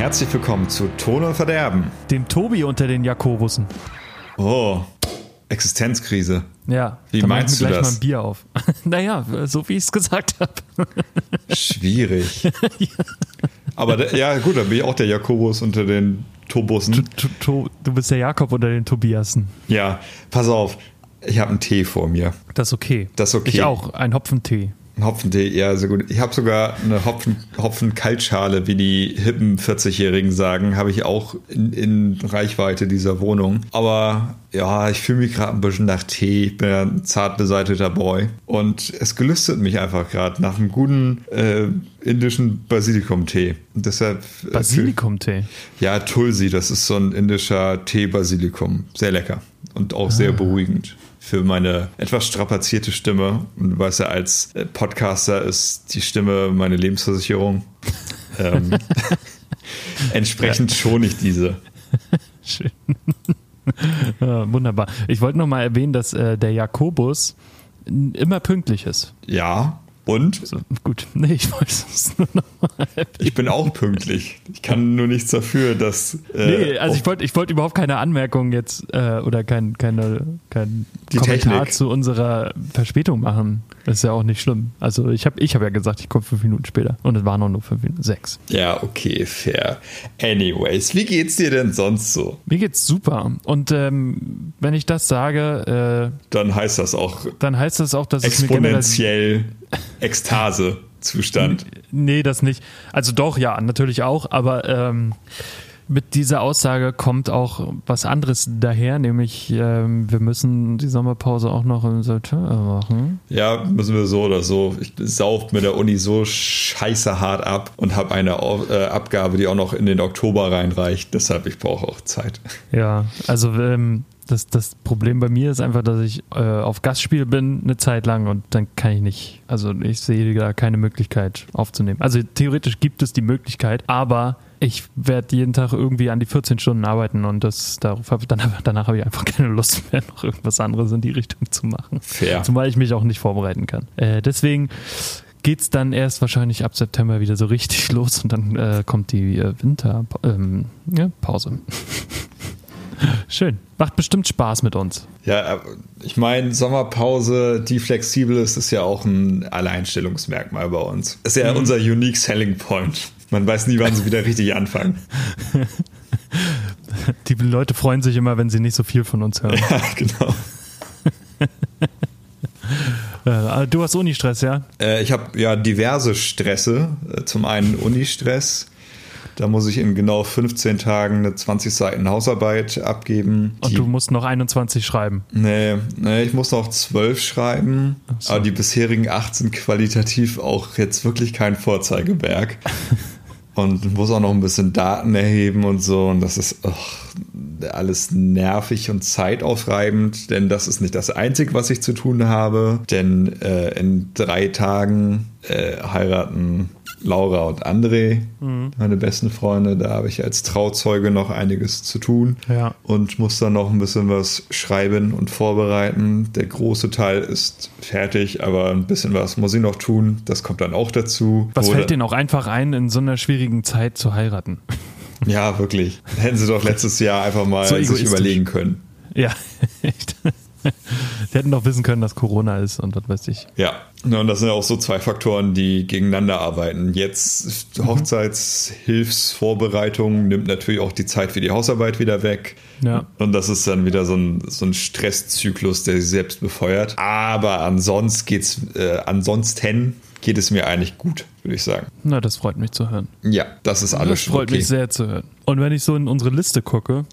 Herzlich willkommen zu Ton und Verderben. Dem Tobi unter den Jakobussen. Oh, Existenzkrise. Ja, Wie meinst du gleich das? mal ein Bier auf. naja, so wie ich es gesagt habe. Schwierig. Aber da, ja, gut, dann bin ich auch der Jakobus unter den Tobussen. Du bist der Jakob unter den Tobiasen. Ja, pass auf. Ich habe einen Tee vor mir. Das ist okay. Das ist okay. Ich auch, ein Hopfentee. Ein Hopfentee, ja, sehr gut. Ich habe sogar eine Hopfen, Hopfen-Kaltschale, wie die hippen 40-Jährigen sagen, habe ich auch in, in Reichweite dieser Wohnung. Aber ja, ich fühle mich gerade ein bisschen nach Tee. Ich bin ja ein zart beseiteter Boy. Und es gelüstet mich einfach gerade nach einem guten äh, indischen Basilikum-Tee. Und deshalb. äh, Basilikum-Tee. Ja, Tulsi, das ist so ein indischer Tee-Basilikum. Sehr lecker und auch sehr beruhigend für meine etwas strapazierte Stimme. Und du weißt ja, als äh, Podcaster ist die Stimme meine Lebensversicherung. ähm, entsprechend schone ich diese. Schön. ja, wunderbar. Ich wollte noch mal erwähnen, dass äh, der Jakobus immer pünktlich ist. Ja, und So, gut, nee, ich wollte es nur noch mal erwähnen. ich bin auch pünktlich. Ich kann nur nichts dafür, dass. Äh, Nee, also ich auch- wollte ich wollte überhaupt keine Anmerkung jetzt äh, oder kein, keine, kein Die Kommentar Technik. zu unserer Verspätung machen. Das ist ja auch nicht schlimm. Also ich habe ich hab ja gesagt, ich komme fünf Minuten später und es waren auch nur fünf Minuten, sechs. ja, okay, fair. Anyways, wie geht's dir denn sonst so? Mir geht's super und ähm, wenn ich das sage, äh, Dann heißt das auch dann heißt das auch, dass es mir generell exponentiell Ekstase-Zustand. Nee, das nicht. Also doch, ja, natürlich auch, aber ähm, mit dieser Aussage kommt auch was anderes daher, nämlich ähm, wir müssen die Sommerpause auch noch im September machen. Ja, müssen wir so oder so. Ich sauf mit der Uni so scheiße hart ab und habe eine äh, Abgabe, die auch noch in den Oktober reinreicht. Deshalb, ich brauche auch Zeit. Ja, also ähm, das, das Problem bei mir ist einfach, dass ich äh, auf Gastspiel bin eine Zeit lang und dann kann ich nicht, also ich sehe da keine Möglichkeit aufzunehmen. Also theoretisch gibt es die Möglichkeit, aber ich werde jeden Tag irgendwie an die 14 Stunden arbeiten und das darauf hab, dann, danach habe ich einfach keine Lust mehr, noch irgendwas anderes in die Richtung zu machen. Fair. Zumal ich mich auch nicht vorbereiten kann. Äh, deswegen geht's dann erst wahrscheinlich ab September wieder so richtig los und dann äh, kommt die äh, Winterpause. Ähm, ja. Schön. Macht bestimmt Spaß mit uns. Ja, aber ich meine, Sommerpause, die flexibel ist, ist ja auch ein Alleinstellungsmerkmal bei uns. Ist ja unser unique selling point. Man weiß nie, wann sie wieder richtig anfangen. Die Leute freuen sich immer, wenn sie nicht so viel von uns hören. Ja, genau. Äh, du hast Uni-Stress, ja? Äh, ich habe ja diverse Stresse. Äh, Zum einen Uni-Stress. Da muss ich in genau 15 Tagen eine 20 Seiten Hausarbeit abgeben. Und Die- du musst noch 21 schreiben. Nee, nee, ich muss noch 12 schreiben. so. Aber die bisherigen 8 sind qualitativ auch jetzt wirklich kein Vorzeigeberg. und muss auch noch ein bisschen Daten erheben und so. Und das ist ach, alles nervig und zeitaufreibend, denn das ist nicht das Einzige, was ich zu tun habe. Denn äh, in drei Tagen äh, heiraten Laura und André, meine besten Freunde. Da habe ich als Trauzeuge noch einiges zu tun Ja. und muss dann noch ein bisschen was schreiben und vorbereiten. Der große Teil ist fertig, aber ein bisschen was muss ich noch tun. Das kommt dann auch dazu. Was Oder- fällt denen auch einfach ein, in so einer schwierigen Zeit zu heiraten? Ja, wirklich. Hätten sie doch letztes Jahr einfach mal So sich überlegen können. Ja, echt. Die hätten doch wissen können, dass Corona ist und was weiß ich. Ja. Ja, Und das sind auch so zwei Faktoren, die gegeneinander arbeiten. Jetzt. Hochzeitshilfsvorbereitung nimmt natürlich auch die Zeit für die Hausarbeit wieder weg. Ja. Und das ist dann wieder so ein, so ein Stresszyklus, der sich selbst befeuert. Aber ansonsten geht's, äh, ansonsten geht es mir eigentlich gut, würde ich sagen. Na, das freut mich zu hören. Ja, das ist alles Das schon freut okay. mich sehr zu hören. Und wenn ich so in unsere Liste gucke,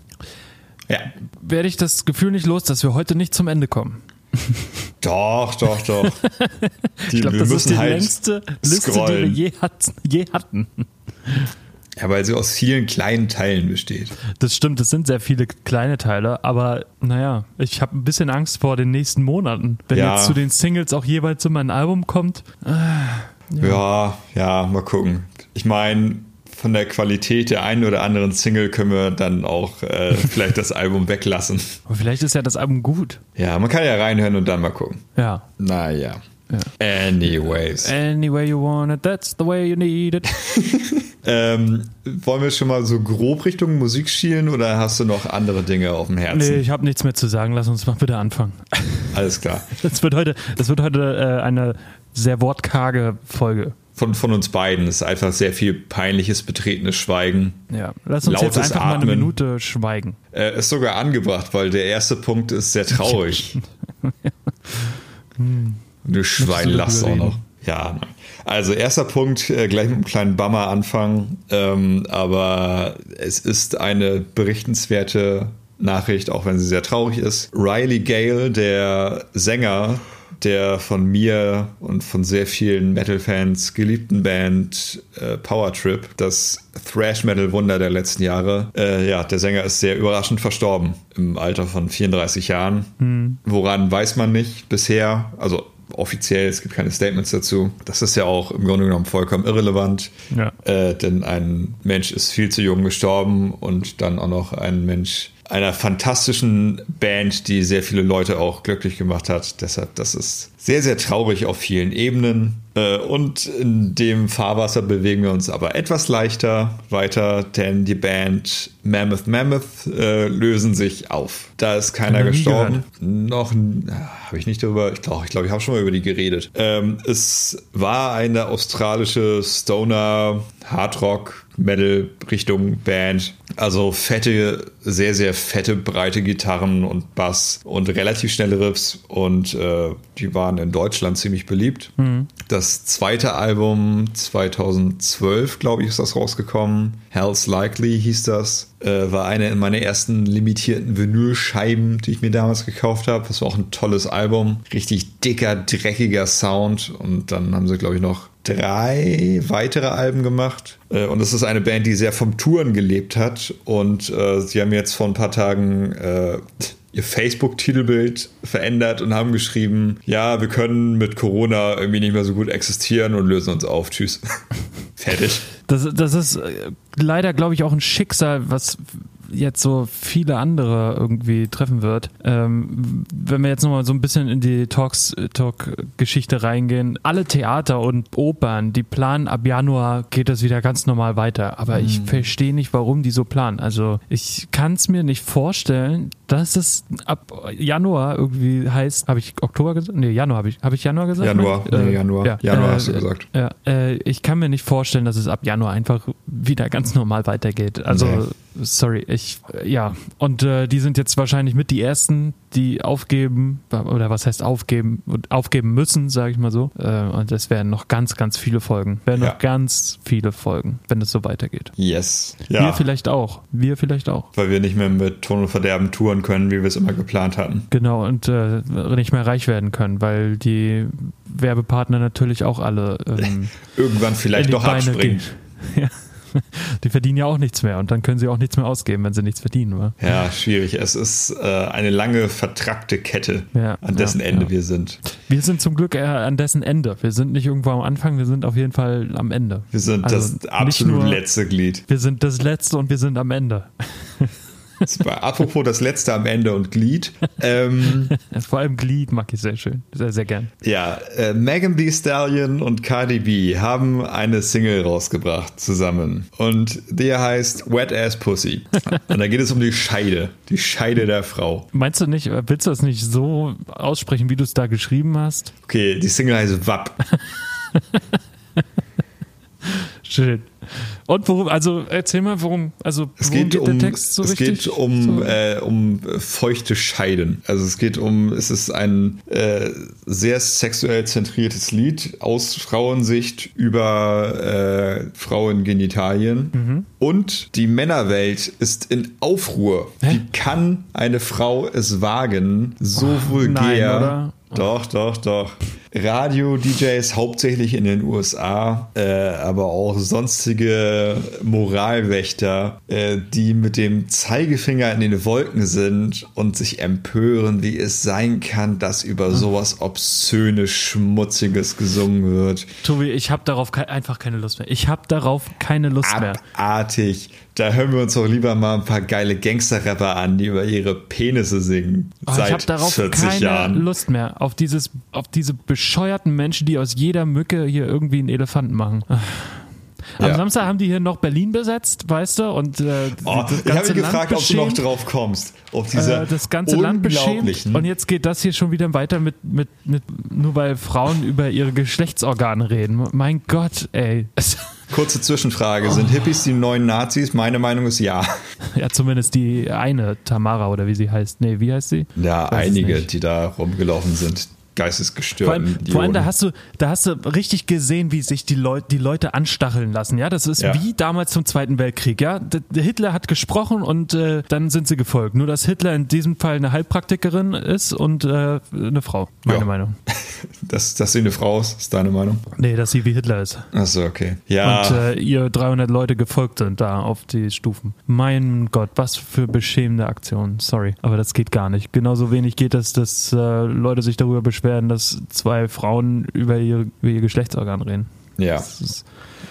Ja. werde ich das Gefühl nicht los, dass wir heute nicht zum Ende kommen. Doch, doch, doch. Die, Ich glaube, das ist die halt längste Liste, die wir je, hat, je hatten. Ja, weil sie aus vielen kleinen Teilen besteht. Das stimmt, es sind sehr viele kleine Teile, aber naja, ich habe ein bisschen Angst vor den nächsten Monaten. Wenn Ja. jetzt zu den Singles auch jeweils immer ein Album kommt. Ja, ja, mal gucken. Ich meine, von der Qualität der einen oder anderen Single können wir dann auch äh, vielleicht das Album weglassen. Aber vielleicht ist ja das Album gut. Ja, man kann ja reinhören und dann mal gucken. Ja. Naja. Anyways. Any way you want it, that's the way you need it. Ähm, wollen wir schon mal so grob Richtung Musik schielen oder hast du noch andere Dinge auf dem Herzen? nee, ich habe nichts mehr zu sagen. Lass uns mal bitte anfangen. Alles klar. Das wird heute, das wird heute äh, eine sehr wortkarge Folge. Von, von uns beiden ist einfach sehr viel peinliches, betretenes Schweigen. Ja, lass uns jetzt einfach mal eine Atmen. Minute schweigen. Äh, ist sogar angebracht, weil der erste Punkt ist sehr traurig. du Schwein du lachst auch noch. Ja, also erster Punkt, äh, gleich mit einem kleinen Bummer anfangen. Ähm, aber es ist eine berichtenswerte Nachricht, auch wenn sie sehr traurig ist. Riley Gale, der Sänger der von mir und von sehr vielen Metal-Fans geliebten Band äh, Power Trip, das Thrash-Metal-Wunder der letzten Jahre. Äh, ja, der Sänger ist sehr überraschend verstorben im Alter von 34 Jahren. Woran weiß man nicht bisher. Also offiziell, es gibt keine Statements dazu. Das ist ja auch im Grunde genommen vollkommen irrelevant, Ja. äh, denn ein Mensch ist viel zu jung gestorben und dann auch noch ein Mensch einer fantastischen Band, die sehr viele Leute auch glücklich gemacht hat. Deshalb, das ist sehr, sehr traurig auf vielen Ebenen. Äh, Und in dem Fahrwasser bewegen wir uns aber etwas leichter weiter, denn die Band Mammoth Mammoth äh, lösen sich auf. Da ist keiner gestorben. Noch habe ich nicht darüber, ich glaube, ich, glaub, ich habe schon mal über die geredet. Ähm, es war eine australische Stoner Hardrock Metal Richtung Band. Also fette, sehr, sehr fette, breite Gitarren und Bass und relativ schnelle Riffs und äh, die waren in Deutschland ziemlich beliebt. Das zweite Album 2012, glaube ich, ist das rausgekommen. Hell's Likely hieß das. Äh, war eine in meine ersten limitierten Vinylscheiben, die ich mir damals gekauft habe. Das war auch ein tolles Album. Richtig dicker, dreckiger Sound. Und dann haben sie, glaube ich, noch drei weitere Alben gemacht. Äh, Und es ist eine Band, die sehr vom Touren gelebt hat. Und äh, sie haben jetzt vor ein paar Tagen äh, ihr Facebook-Titelbild verändert und haben geschrieben, ja, wir können mit Corona irgendwie nicht mehr so gut existieren und lösen uns auf. Tschüss. Fertig. Das, das ist äh, leider, glaube ich, auch ein Schicksal, was jetzt so viele andere irgendwie treffen wird. Ähm, wenn wir jetzt nochmal so ein bisschen in die Talks, Talk-Geschichte reingehen, alle Theater und Opern, die planen, ab Januar geht das wieder ganz normal weiter. Aber ich verstehe nicht, warum die so planen. Also ich kann es mir nicht vorstellen, dass es ab Januar irgendwie heißt, habe ich Oktober gesagt? Nee, Januar habe ich, habe ich Januar gesagt? Januar, Äh, nee, Januar. ja. Januar Äh, hast du gesagt. ja, äh, ich kann mir nicht vorstellen, dass es ab Januar einfach wieder ganz normal weitergeht. Also, Nee. sorry, ich, ja. Und äh, die sind jetzt wahrscheinlich mit die Ersten, die aufgeben, oder was heißt aufgeben, aufgeben müssen, sage ich mal so. Äh, und es werden noch ganz, ganz viele Folgen. Werden Ja. noch ganz viele Folgen, wenn es so weitergeht. Yes. Wir Ja, vielleicht auch. Wir vielleicht auch. weil wir nicht mehr mit Ton und Verderben touren können, wie wir es immer geplant hatten. Genau, und äh, nicht mehr reich werden können, weil die Werbepartner natürlich auch alle ähm, Irgendwann vielleicht in die doch Beine abspringen. gehen. Ja. Die verdienen ja auch nichts mehr und dann können sie auch nichts mehr ausgeben, wenn sie nichts verdienen. Wa? Ja, schwierig. Es ist äh, eine lange vertrackte Kette, Ja, an dessen ja, Ende ja. wir sind. Wir sind zum Glück eher an dessen Ende. Wir sind nicht irgendwo am Anfang, wir sind auf jeden Fall am Ende. Wir sind Also das absolut nur- letzte Glied. Wir sind das Letzte und wir sind am Ende. Super. Apropos das letzte am Ende und Glied. Ähm, Vor allem Glied mag ich sehr schön. Sehr, sehr gern. ja, äh, Megan Thee Stallion und Cardi B haben eine Single rausgebracht zusammen. Und der heißt Wet Ass Pussy. Und da geht es um die Scheide. Die Scheide der Frau. Meinst du nicht, willst du das nicht so aussprechen, wie du es da geschrieben hast? Okay, die Single heißt WAP. Schön. Und worum, also erzähl mal, worum, also Es worum geht, geht, um, der Text so es richtig? geht um, so? äh, um feuchte Scheiden. Also es geht um, es ist ein äh, sehr sexuell zentriertes Lied aus Frauensicht über äh, Frauengenitalien. Mhm. Und die Männerwelt ist in Aufruhr. Wie kann eine Frau es wagen, so vulgär nein, oder? doch, doch, doch. Radio-DJs hauptsächlich in den USA, äh, aber auch sonstige Moralwächter, äh, die mit dem Zeigefinger in den Wolken sind und sich empören, wie es sein kann, dass über sowas obszöne, schmutziges gesungen wird. Tobi, ich habe darauf ke einfach keine Lust mehr. Ich habe darauf keine Lust mehr. Abartig. Da hören wir uns doch lieber mal ein paar geile Gangster-Rapper an, die über ihre Penisse singen. Oh, seit ich habe darauf 40 keine Jahren. Lust mehr auf dieses, auf diese bescheuerten Menschen, die aus jeder Mücke hier irgendwie einen Elefanten machen. Am Ja. Samstag haben die hier noch Berlin besetzt, weißt du, und äh, Oh, das ich habe ganze gefragt, ob du noch drauf kommst. Auf diese Äh, das ganze Land beschämt und jetzt geht das hier schon wieder weiter mit, mit, mit nur weil Frauen über ihre Geschlechtsorgane reden. Mein Gott, ey. Kurze Zwischenfrage: Sind Hippies die neuen Nazis? Meine Meinung ist ja. Ja, zumindest die eine Tamara oder wie sie heißt. Nee, wie heißt sie? Ja, einige, die da rumgelaufen sind. Geistesgestört. Vor allem, vor allem da hast du, da hast du richtig gesehen, wie sich die Leute, die Leute anstacheln lassen. Ja, das ist Ja. wie damals zum Zweiten Weltkrieg. Ja, der Hitler hat gesprochen und äh, dann sind sie gefolgt. Nur dass Hitler in diesem Fall eine Heilpraktikerin ist und äh, eine Frau. Meine Ja. Meinung. dass, dass sie eine Frau ist, ist deine Meinung? Nee, dass sie wie Hitler ist. Achso, okay. Ja, Und äh, ihr 300 Leute gefolgt sind da auf die Stufen. Mein Gott, was für beschämende Aktion. Sorry, aber das geht gar nicht. Genauso wenig geht es, dass äh, Leute sich darüber beschweren, dass zwei Frauen über ihr, über ihr Geschlechtsorgan reden. ja.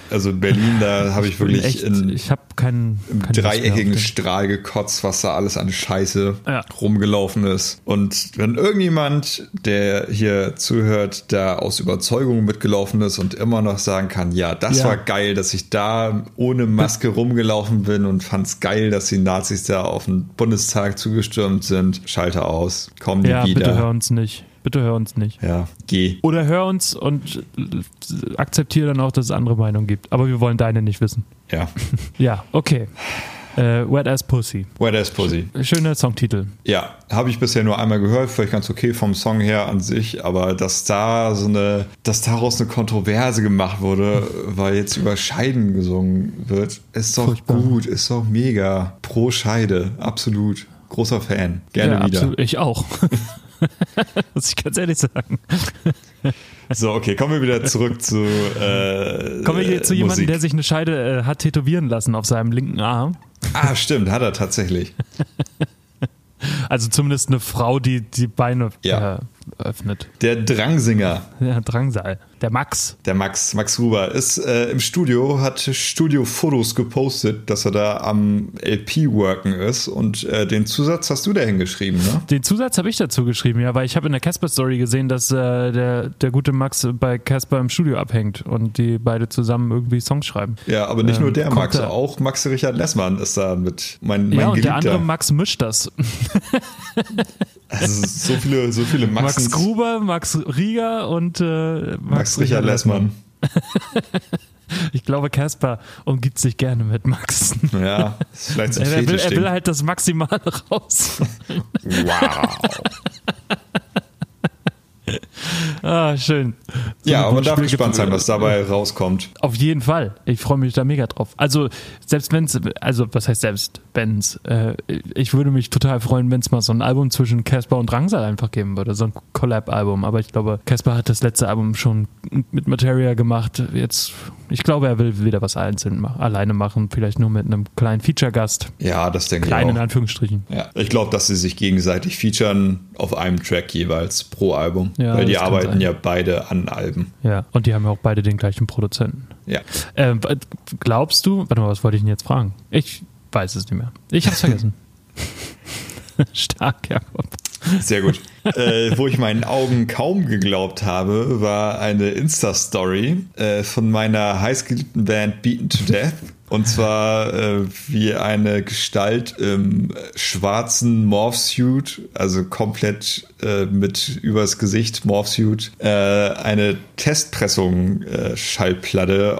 Also in Berlin, da habe ich wirklich echt, in, ich habe keinen im keine Lust mehr dreieckigen Strahl gekotzt, was da alles an Scheiße Ja. rumgelaufen ist. Und wenn irgendjemand, der hier zuhört, da aus Überzeugung mitgelaufen ist und immer noch sagen kann, ja, das Ja. war geil, dass ich da ohne Maske rumgelaufen bin und fand's geil, dass die Nazis da auf den Bundestag zugestürmt sind, schalte aus, komm nie Ja, wieder. bitte hör uns nicht. Bitte hör uns nicht. Ja, geh. Oder hör uns und akzeptiere dann auch, dass es andere Meinungen gibt. Aber wir wollen deine nicht wissen. Ja. Ja, okay. Äh, Wet Ass Pussy. Where there's Pussy. Schöner Songtitel. Ja, habe ich bisher nur einmal gehört, vielleicht ganz okay vom Song her an sich, aber dass da so eine, dass daraus eine Kontroverse gemacht wurde, weil jetzt über Scheiden gesungen wird, ist doch Furchtbar. gut, ist doch mega. Pro Scheide, absolut. Großer Fan. Gerne ja, wieder. Absolut. Ich auch. Muss ich ganz ehrlich sagen. So, okay, kommen wir wieder zurück zu. Äh, Kommen wir hier zu jemandem, Musik. der sich eine Scheide äh, hat tätowieren lassen auf seinem linken Arm. Ah, stimmt, hat er tatsächlich. Also zumindest eine Frau, die die Beine Ja. äh, öffnet. Der Drangsinger. Ja, Drangsal. Der Max. Der Max, Max Ruber, ist äh, im Studio, hat Studio-Fotos gepostet, dass er da am LP-Worken ist und äh, den Zusatz hast du da hingeschrieben, ne? Den Zusatz habe ich dazu geschrieben, ja, weil ich habe in der Casper-Story gesehen, dass äh, der, der gute Max bei Casper im Studio abhängt und die beide zusammen irgendwie Songs schreiben. Ja, aber nicht Ähm, nur der Max, da- auch Max Richard Lessmann ist da mit mein, mein ja, und Geliebter. der andere Max mischt das. also so viele, so viele Max Maxens, Gruber, Max Rieger und äh, Max, Max Richard Lessmann. Ich glaube, Casper umgibt sich gerne mit Max. Ja, vielleicht so ein Er, will, er will halt das Maximale raus. Wow. Ah, schön. So Ja, aber man darf gespannt sein, was dabei rauskommt. Auf jeden Fall. Ich freue mich da mega drauf. Also, selbst wenn es, also, was heißt selbst, wenn's, äh, ich würde mich total freuen, wenn es mal so ein Album zwischen Casper und Drangsal einfach geben würde. So ein Collab-Album. Aber ich glaube, Casper hat das letzte Album schon mit Materia gemacht. Jetzt, ich glaube, er will wieder was einzeln machen, alleine machen. Vielleicht nur mit einem kleinen Feature-Gast. Ja, das denke Klein ich in auch. Anführungsstrichen. Ja, ich glaube, dass sie sich gegenseitig featuren auf einem Track jeweils pro Album. Ja, weil die arbeiten sein. ja beide an Alben. Ja. Und die haben ja auch beide den gleichen Produzenten. Ja. Ähm, glaubst du, warte mal, was wollte ich denn jetzt fragen? Ich weiß es nicht mehr. Ich hab's vergessen. Stark, Jakob. Sehr gut. äh, wo ich meinen Augen kaum geglaubt habe, war eine Insta-Story äh, von meiner heißgeliebten Band Beaten to Death. Und zwar äh, wie eine Gestalt im schwarzen Morphsuit, also komplett äh, mit übers Gesicht Morphsuit, äh, eine Testpressung äh,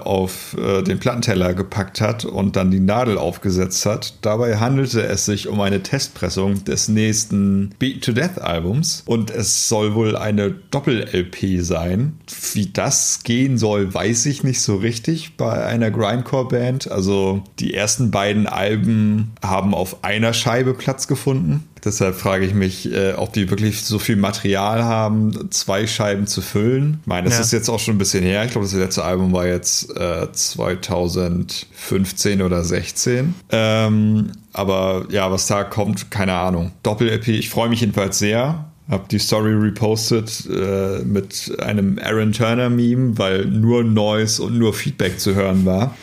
auf äh, den Plattenteller gepackt hat und dann die Nadel aufgesetzt hat. Dabei handelte es sich um eine Testpressung des nächsten Beat to Death Albums und es soll wohl eine Doppel-LP sein. Wie das gehen soll, weiß ich nicht so richtig bei einer Grindcore-Band. Also die ersten beiden Alben haben auf einer Scheibe Platz gefunden. Deshalb frage ich mich, äh, ob die wirklich so viel Material haben, zwei Scheiben zu füllen. Ich meine, das Ja. ist jetzt auch schon ein bisschen her. Ich glaube, das letzte Album war jetzt äh, 2015 oder 16. Ähm, aber ja, was da kommt, keine Ahnung. Doppel-EP, ich freue mich jedenfalls sehr. Hab die Story repostet äh, mit einem Aaron Turner Meme, weil nur Noise und nur Feedback zu hören war.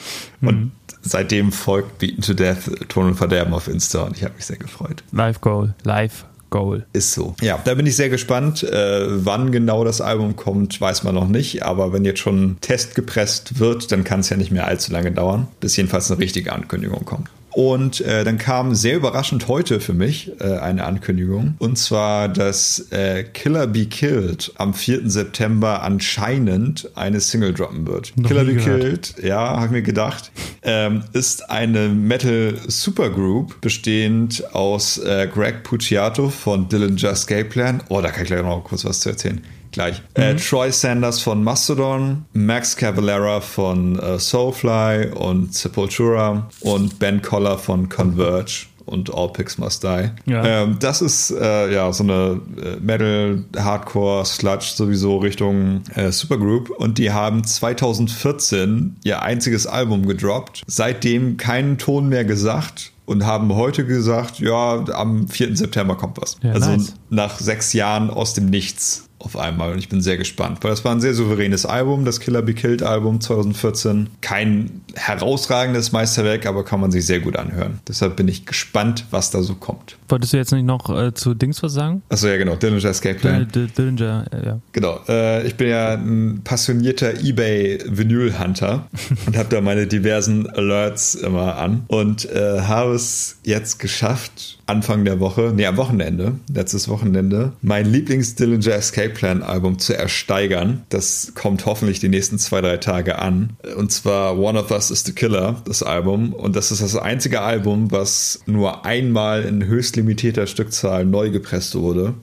Und seitdem folgt Beaten to Death Ton und Verderben auf Insta und ich habe mich sehr gefreut. Live Goal. Live Goal. Ist so. Ja, da bin ich sehr gespannt. Äh, wann genau das Album kommt, weiß man noch nicht. Aber wenn jetzt schon Test gepresst wird, dann kann es ja nicht mehr allzu lange dauern, bis jedenfalls eine richtige Ankündigung kommt. Und äh, dann kam sehr überraschend heute für mich äh, eine Ankündigung. Und zwar, dass äh, Killer Be Killed am 4. September anscheinend eine Single droppen wird. Noch Killer Be gehört. Killed, ja, habe ich mir gedacht, ähm, ist eine Metal Supergroup bestehend aus äh, Greg Puciato von Dillinger Escape Plan. Oh, da kann ich gleich noch kurz was zu erzählen. Gleich. Äh, Troy Sanders von Mastodon, Max Cavalera von äh, Soulfly und Sepultura und Ben Coller von Converge und All Pigs Must Die. Ja. Ähm, das ist äh, ja so eine äh, Metal, Hardcore, Sludge sowieso Richtung äh, Supergroup und die haben 2014 ihr einziges Album gedroppt. Seitdem keinen Ton mehr gesagt und haben heute gesagt, ja, am 4. September kommt was. Ja, also nice. nach sechs Jahren aus dem Nichts auf einmal und ich bin sehr gespannt, weil das war ein sehr souveränes Album, das Killer Be Killed Album 2014. Kein herausragendes Meisterwerk, aber kann man sich sehr gut anhören. Deshalb bin ich gespannt, was da so kommt. Wolltest du jetzt nicht noch äh, zu Dings was sagen? Achso, ja genau, Dillinger Escape Plan. D- Dillinger, äh, ja. Genau, äh, ich bin ja ein passionierter eBay-Vinyl-Hunter und habe da meine diversen Alerts immer an und äh, habe es jetzt geschafft, Anfang der Woche, nee, am Wochenende, letztes Wochenende, mein Lieblings-Dillinger Escape Plan-Album zu ersteigern. Das kommt hoffentlich die nächsten zwei, drei Tage an. Und zwar One of Us is the Killer, das Album. Und das ist das einzige Album, was nur einmal in höchst limitierter Stückzahl neu gepresst wurde.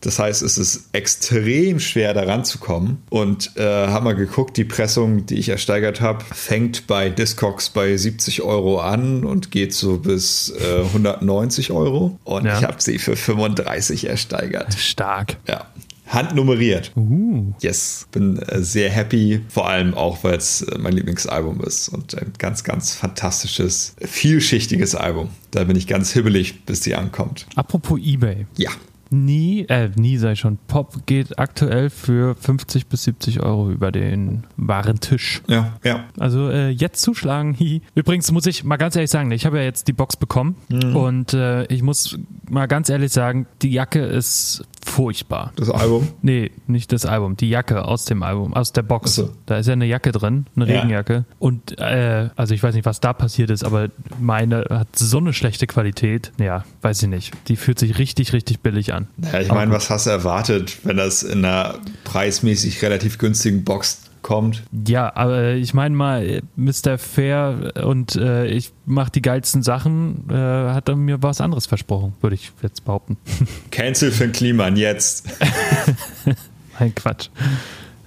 Das heißt, es ist extrem schwer daran zu kommen. Und äh, haben wir geguckt, die Pressung, die ich ersteigert habe, fängt bei Discogs bei 70 Euro an und geht so bis äh, 190 Euro. Und Ja. ich habe sie für 35 ersteigert. Stark. Ja. Handnummeriert. Uh. Yes, bin äh, sehr happy, vor allem auch, weil es äh, mein Lieblingsalbum ist und ein ganz, ganz fantastisches, vielschichtiges Album. Da bin ich ganz hibbelig, bis die ankommt. Apropos Ebay. Ja, Nie, äh, nie sei schon. Pop geht aktuell für 50 bis 70 Euro über den Warentisch. ja, ja. Also äh, jetzt zuschlagen. Übrigens muss ich mal ganz ehrlich sagen, ich habe ja jetzt die Box bekommen und äh, ich muss mal ganz ehrlich sagen, die Jacke ist furchtbar. Das Album. Nee, nicht das Album, die Jacke aus dem Album, aus der Box. So. Da ist ja eine Jacke drin, eine Ja. Regenjacke. Und äh, also ich weiß nicht, was da passiert ist, aber meine hat so eine schlechte Qualität. Ja, weiß ich nicht. Die fühlt sich richtig, richtig billig an. Ja, ich meine, was hast du erwartet, wenn das in einer preismäßig relativ günstigen Box kommt? Ja, aber ich meine mal, äh, Mr. Fair und äh, ich mache die geilsten Sachen, äh, hat er mir was anderes versprochen, würde ich jetzt behaupten. Cancel für Kliman jetzt. Nein, Quatsch.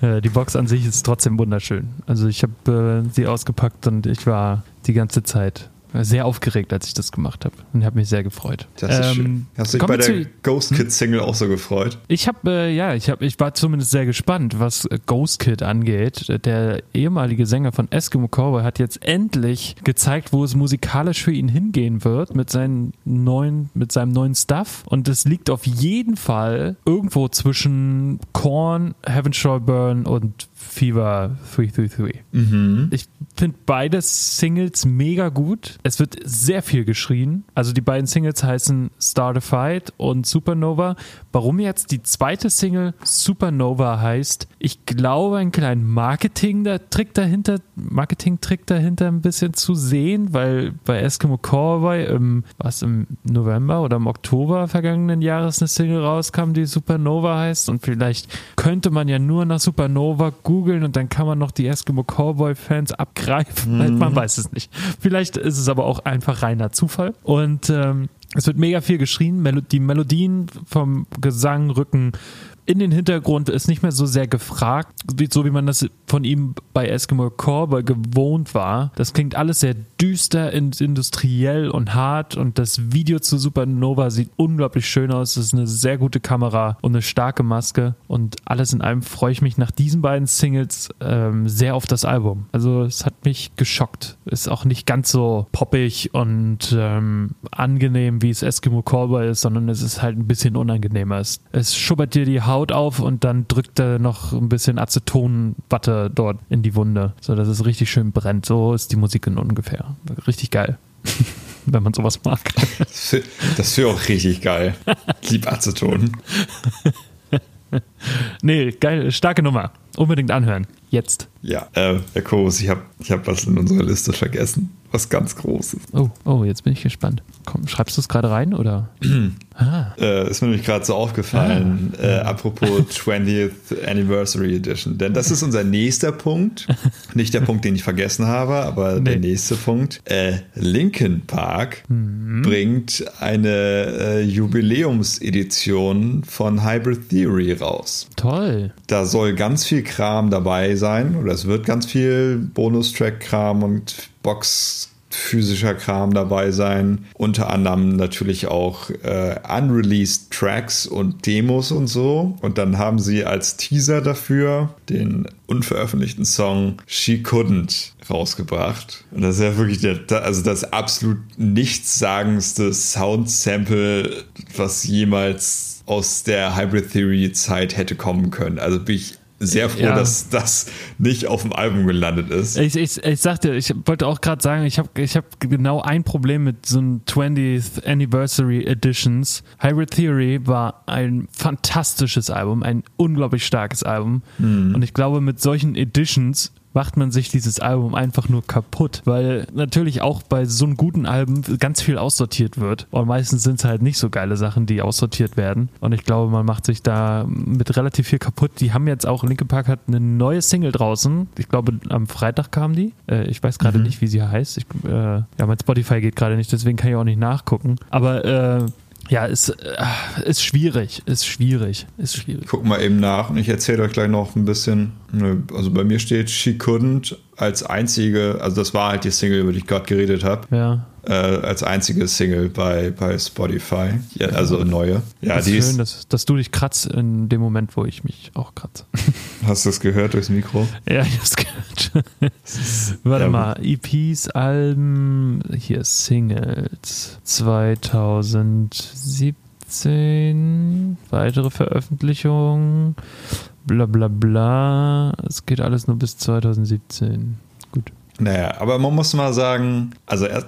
Äh, die Box an sich ist trotzdem wunderschön. Also ich habe äh, sie ausgepackt und ich war die ganze Zeit sehr aufgeregt, als ich das gemacht habe und habe mich sehr gefreut. Das ist Ähm, schön. Hast du dich bei der zu- Ghost Kid Single auch so gefreut? Ich habe äh, ja, ich habe, ich war zumindest sehr gespannt, was äh, Ghost Kid angeht. Der ehemalige Sänger von Eskimo Cowboy hat jetzt endlich gezeigt, wo es musikalisch für ihn hingehen wird mit seinen neuen, mit seinem neuen Stuff. Und es liegt auf jeden Fall irgendwo zwischen Korn, Heaven Shall Burn und Fever 333. Ich finde beide Singles mega gut. Es wird sehr viel geschrien. Also die beiden Singles heißen Start a Fight und Supernova. Warum jetzt die zweite Single Supernova heißt, ich glaube, einen kleinen Marketing-Trick dahinter, Marketing-Trick dahinter ein bisschen zu sehen, weil bei Eskimo Cowboy im, was im November oder im Oktober vergangenen Jahres eine Single rauskam, die Supernova heißt und vielleicht könnte man ja nur nach Supernova googeln und dann kann man noch die Eskimo Cowboy Fans abgreifen. Man weiß es nicht. Vielleicht ist es aber auch einfach reiner Zufall. Und ähm, es wird mega viel geschrien. Melo die Melodien vom Gesang rücken in den Hintergrund ist nicht mehr so sehr gefragt, so wie man das von ihm bei Eskimo Cowboy gewohnt war. Das klingt alles sehr düster, in- industriell und hart und das Video zu Supernova sieht unglaublich schön aus. Es ist eine sehr gute Kamera und eine starke Maske und alles in allem freue ich mich nach diesen beiden Singles ähm, sehr auf das Album. Also es hat mich geschockt. Ist auch nicht ganz so poppig und ähm, angenehm, wie es Eskimo Cowboy ist, sondern es ist halt ein bisschen unangenehmer. Es, es schubbert dir die Haut auf und dann drückt er noch ein bisschen Acetonwatte dort in die Wunde, so dass es richtig schön brennt. So ist die Musik in ungefähr. Richtig geil. wenn man sowas mag. Das wäre auch richtig geil. Lieb Aceton. nee, geil, starke Nummer. Unbedingt anhören. Jetzt. Ja, äh, Herr Kobus, ich habe ich hab was in unserer Liste vergessen. Was ganz Großes. Oh, oh, jetzt bin ich gespannt. Komm, schreibst du es gerade rein oder? ah. Äh, ist mir nämlich gerade so aufgefallen, ah. äh, apropos 20th Anniversary Edition. Denn das ist unser nächster Punkt. Nicht der Punkt, den ich vergessen habe, aber nee. der nächste Punkt. Äh, Linkin Park mhm. bringt eine äh, Jubiläumsedition von Hybrid Theory raus. Toll. Da soll ganz viel Kram dabei sein oder es wird ganz viel Bonustrack-Kram und Box physischer Kram dabei sein. Unter anderem natürlich auch äh, unreleased Tracks und Demos und so. Und dann haben sie als Teaser dafür den unveröffentlichten Song She Couldn't rausgebracht. Und das ist ja wirklich der, also das absolut nichtssagendste Sound-Sample, was jemals aus der Hybrid Theory Zeit hätte kommen können. Also bin ich sehr froh, ja. dass das nicht auf dem Album gelandet ist. Ich, ich, ich sagte, ich wollte auch gerade sagen, ich habe ich hab genau ein Problem mit so einem 20th Anniversary Editions. Hybrid Theory war ein fantastisches Album, ein unglaublich starkes Album. Mhm. Und ich glaube, mit solchen Editions macht man sich dieses Album einfach nur kaputt, weil natürlich auch bei so einem guten Album ganz viel aussortiert wird. Und meistens sind es halt nicht so geile Sachen, die aussortiert werden. Und ich glaube, man macht sich da mit relativ viel kaputt. Die haben jetzt auch, Linkin Park hat eine neue Single draußen, ich glaube am Freitag kam die, äh, ich weiß gerade mhm. nicht, wie sie heißt, ich, äh, ja, mein Spotify geht gerade nicht, deswegen kann ich auch nicht nachgucken, aber äh, ja, ist, äh, ist schwierig, ist schwierig, ist schwierig. Guck mal eben nach und ich erzähle euch gleich noch ein bisschen. Also bei mir steht She Couldn't als einzige, also das war halt die Single, über die ich gerade geredet habe. Ja äh, als einzige Single bei, bei Spotify. Ja, also neue. Ja, das ist schön, dass, dass du dich kratzt in dem Moment, wo ich mich auch kratze. Hast du es gehört durchs Mikro? Ja, ich hab's gehört. Warte ja, mal, EPs, Alben, hier Singles 2017, weitere Veröffentlichungen, bla bla bla. Es geht alles nur bis 2017. Naja, aber man muss mal sagen, also erst,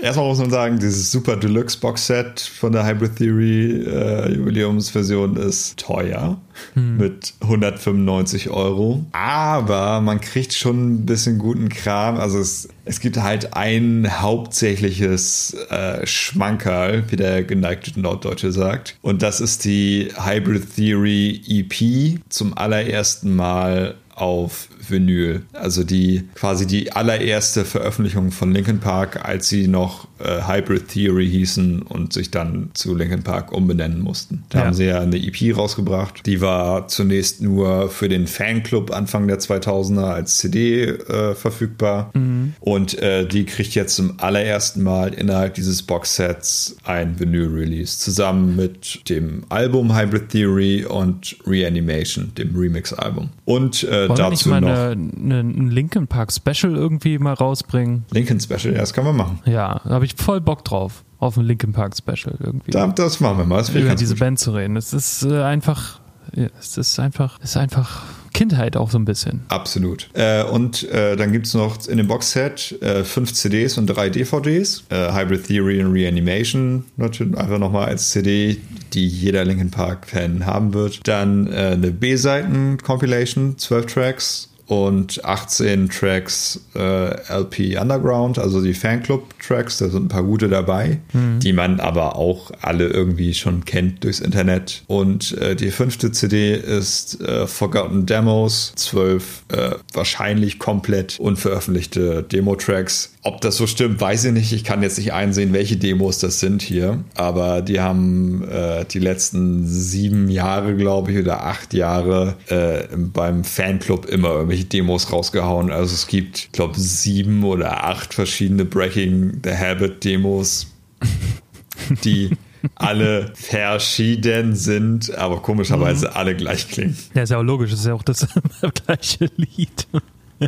erstmal muss man sagen, dieses Super Deluxe Box Set von der Hybrid Theory äh, Jubiläumsversion ist teuer hm. mit 195 Euro. Aber man kriegt schon ein bisschen guten Kram. Also es, es gibt halt ein hauptsächliches äh, Schmankerl, wie der geneigte Norddeutsche sagt. Und das ist die Hybrid Theory EP zum allerersten Mal auf Vinyl. Also die quasi die allererste Veröffentlichung von Linkin Park, als sie noch äh, Hybrid Theory hießen und sich dann zu Linkin Park umbenennen mussten. Da ja. haben sie ja eine EP rausgebracht. Die war zunächst nur für den Fanclub Anfang der 2000er als CD äh, verfügbar. Mhm. Und äh, die kriegt jetzt zum allerersten Mal innerhalb dieses Boxsets ein Vinyl-Release zusammen mit dem Album Hybrid Theory und Reanimation, dem Remix-Album. Und äh, dazu noch eine, ein Linkin Park Special irgendwie mal rausbringen. Linkin Special, ja, das können wir machen. Ja, da habe ich voll Bock drauf. Auf ein Linkin Park Special irgendwie. Da, das machen wir mal. Das Über diese gut. Band zu reden. Es ist äh, einfach, ja, es ist einfach, es ist einfach Kindheit auch so ein bisschen. Absolut. Äh, und äh, dann gibt es noch in dem Boxset äh, fünf CDs und drei DVDs. Äh, Hybrid Theory und Reanimation natürlich einfach nochmal als CD, die jeder Linkin Park-Fan haben wird. Dann äh, eine B-Seiten-Compilation, zwölf Tracks und 18 Tracks äh, LP Underground, also die Fanclub-Tracks, da sind ein paar gute dabei, mhm. die man aber auch alle irgendwie schon kennt durchs Internet. Und äh, die fünfte CD ist äh, Forgotten Demos, zwölf äh, wahrscheinlich komplett unveröffentlichte Demo-Tracks. Ob das so stimmt, weiß ich nicht. Ich kann jetzt nicht einsehen, welche Demos das sind hier, aber die haben äh, die letzten sieben Jahre, glaube ich, oder acht Jahre äh, beim Fanclub immer irgendwie irgendwelche Demos rausgehauen. Also es gibt, ich glaube, sieben oder acht verschiedene Breaking the Habit Demos, die alle verschieden sind, aber komischerweise mhm. alle gleich klingen. Ja, ist ja auch logisch, das ist ja auch das gleiche Lied.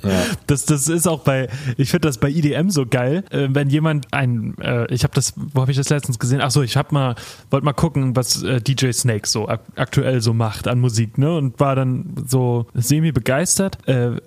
Das, das ist auch bei, ich finde das bei IDM so geil, äh, wenn jemand ein, äh, ich habe das, wo habe ich das letztens gesehen? Ach so, ich habe mal, wollte mal gucken, was äh, DJ Snake so ak aktuell so macht an Musik, ne? Und war dann so semi begeistert.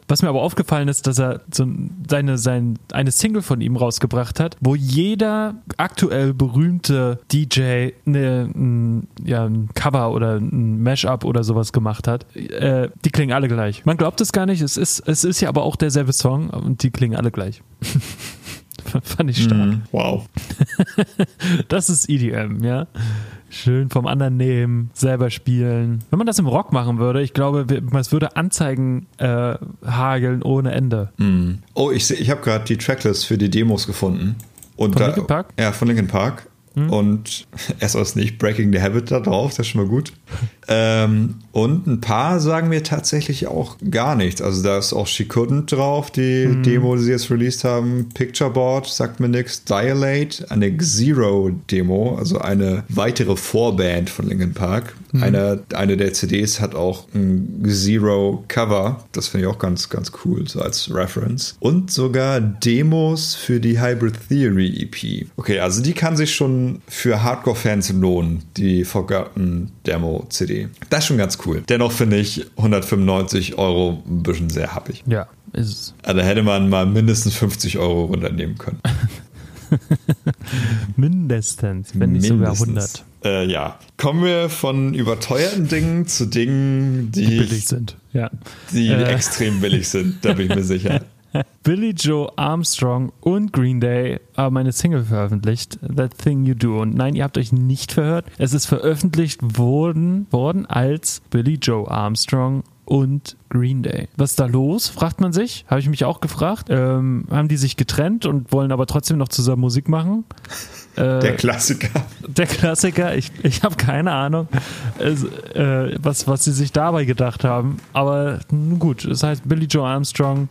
Was mir aber aufgefallen ist, dass er so seine, sein, eine Single von ihm rausgebracht hat, wo jeder aktuell berühmte DJ eine, ein, ja, ein Cover oder ein Mashup oder sowas gemacht hat. Die klingen alle gleich. Man glaubt es gar nicht, es ist, es ist ja aber auch derselbe Song und die klingen alle gleich. Fand ich stark. Mm, wow. das ist EDM, ja. Schön vom anderen nehmen, selber spielen. Wenn man das im Rock machen würde, ich glaube, es würde Anzeigen äh, hageln ohne Ende. Mm. Oh, ich, ich habe gerade die Tracklist für die Demos gefunden. Und von da, Linkin Park? Ja, von Linkin Park. Hm? Und erst aus nicht Breaking the Habit da drauf, das ist schon mal gut. Ähm, und ein paar sagen mir tatsächlich auch gar nichts. Also da ist auch She Couldn't drauf, die hm. Demo, die sie jetzt released haben. Pictureboard sagt mir nichts. Dilate, eine Zero-Demo, also eine weitere Vorband von Linkin Park. Hm. Eine, eine der CDs hat auch ein Zero-Cover. Das finde ich auch ganz, ganz cool, so als Reference. Und sogar Demos für die Hybrid Theory EP. Okay, also die kann sich schon für Hardcore-Fans lohnen, die Forgotten Demo-CD. Das ist schon ganz cool. Dennoch finde ich 195 Euro ein bisschen sehr happig. Ja, ist es. Also hätte man mal mindestens 50 Euro runternehmen können. mindestens, wenn nicht mindestens. sogar 100. Äh, ja. Kommen wir von überteuerten Dingen zu Dingen, die, die billig sind. Ja. Die äh. extrem billig sind, da bin ich mir sicher. Billy Joe Armstrong und Green Day haben eine Single veröffentlicht, That Thing You Do. Und nein, ihr habt euch nicht verhört. Es ist veröffentlicht worden, worden als Billy Joe Armstrong und Green Day. Was ist da los, fragt man sich. Habe ich mich auch gefragt. Ähm, haben die sich getrennt und wollen aber trotzdem noch zusammen Musik machen? Äh, der Klassiker. Der Klassiker, ich, ich habe keine Ahnung, äh, was, was sie sich dabei gedacht haben. Aber gut, es heißt Billy Joe Armstrong,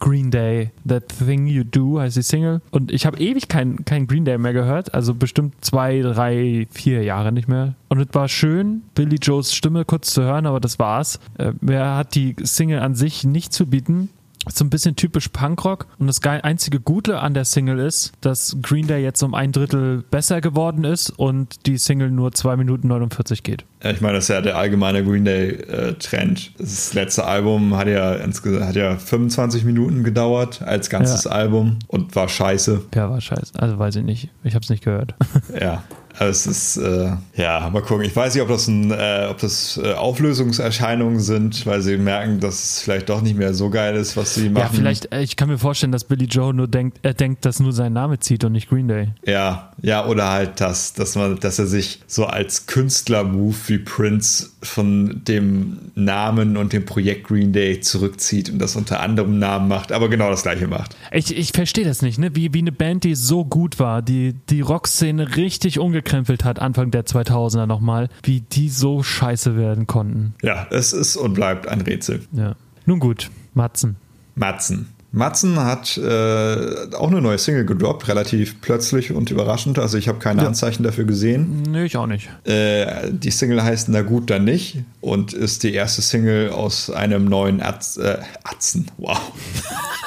Green Day, That Thing You Do heißt die Single. Und ich habe ewig kein, kein Green Day mehr gehört, also bestimmt zwei, drei, vier Jahre nicht mehr. Und es war schön, Billy Joes Stimme kurz zu hören, aber das war's. Äh, wer hat die Single an sich nicht zu bieten? So ein bisschen typisch Punkrock. Und das einzige Gute an der Single ist, dass Green Day jetzt um ein Drittel besser geworden ist und die Single nur 2 Minuten 49 geht. Ja, ich meine, das ist ja der allgemeine Green Day-Trend. Äh, das letzte Album hat ja, hat ja 25 Minuten gedauert als ganzes ja. Album und war scheiße. Ja, war scheiße. Also weiß ich nicht. Ich habe es nicht gehört. Ja, also es ist, äh, ja, mal gucken. Ich weiß nicht, ob das, ein, äh, ob das äh, Auflösungserscheinungen sind, weil sie merken, dass es vielleicht doch nicht mehr so geil ist, was sie machen. Ja, vielleicht, äh, ich kann mir vorstellen, dass Billy Joe nur denkt, er denkt, dass nur sein Name zieht und nicht Green Day. Ja, ja, oder halt das, dass man, dass er sich so als Künstler-Move wie Prince von dem Namen und dem Projekt Green Day zurückzieht und das unter anderem Namen macht, aber genau das gleiche macht. Ich, ich verstehe das nicht, ne? Wie, wie eine Band, die so gut war, die die Rockszene richtig umgekrempelt umgekrempelt hat, Anfang der 2000er nochmal, wie die so scheiße werden konnten. Ja, es ist und bleibt ein Rätsel. Ja. Nun gut, Matzen. Matzen. Matzen hat äh, auch eine neue Single gedroppt, relativ plötzlich und überraschend. Also ich habe keine ja. Anzeichen dafür gesehen. Nee, ich auch nicht. Äh, die Single heißt Na gut, dann nicht und ist die erste Single aus einem neuen Atz, äh, Atzen, wow.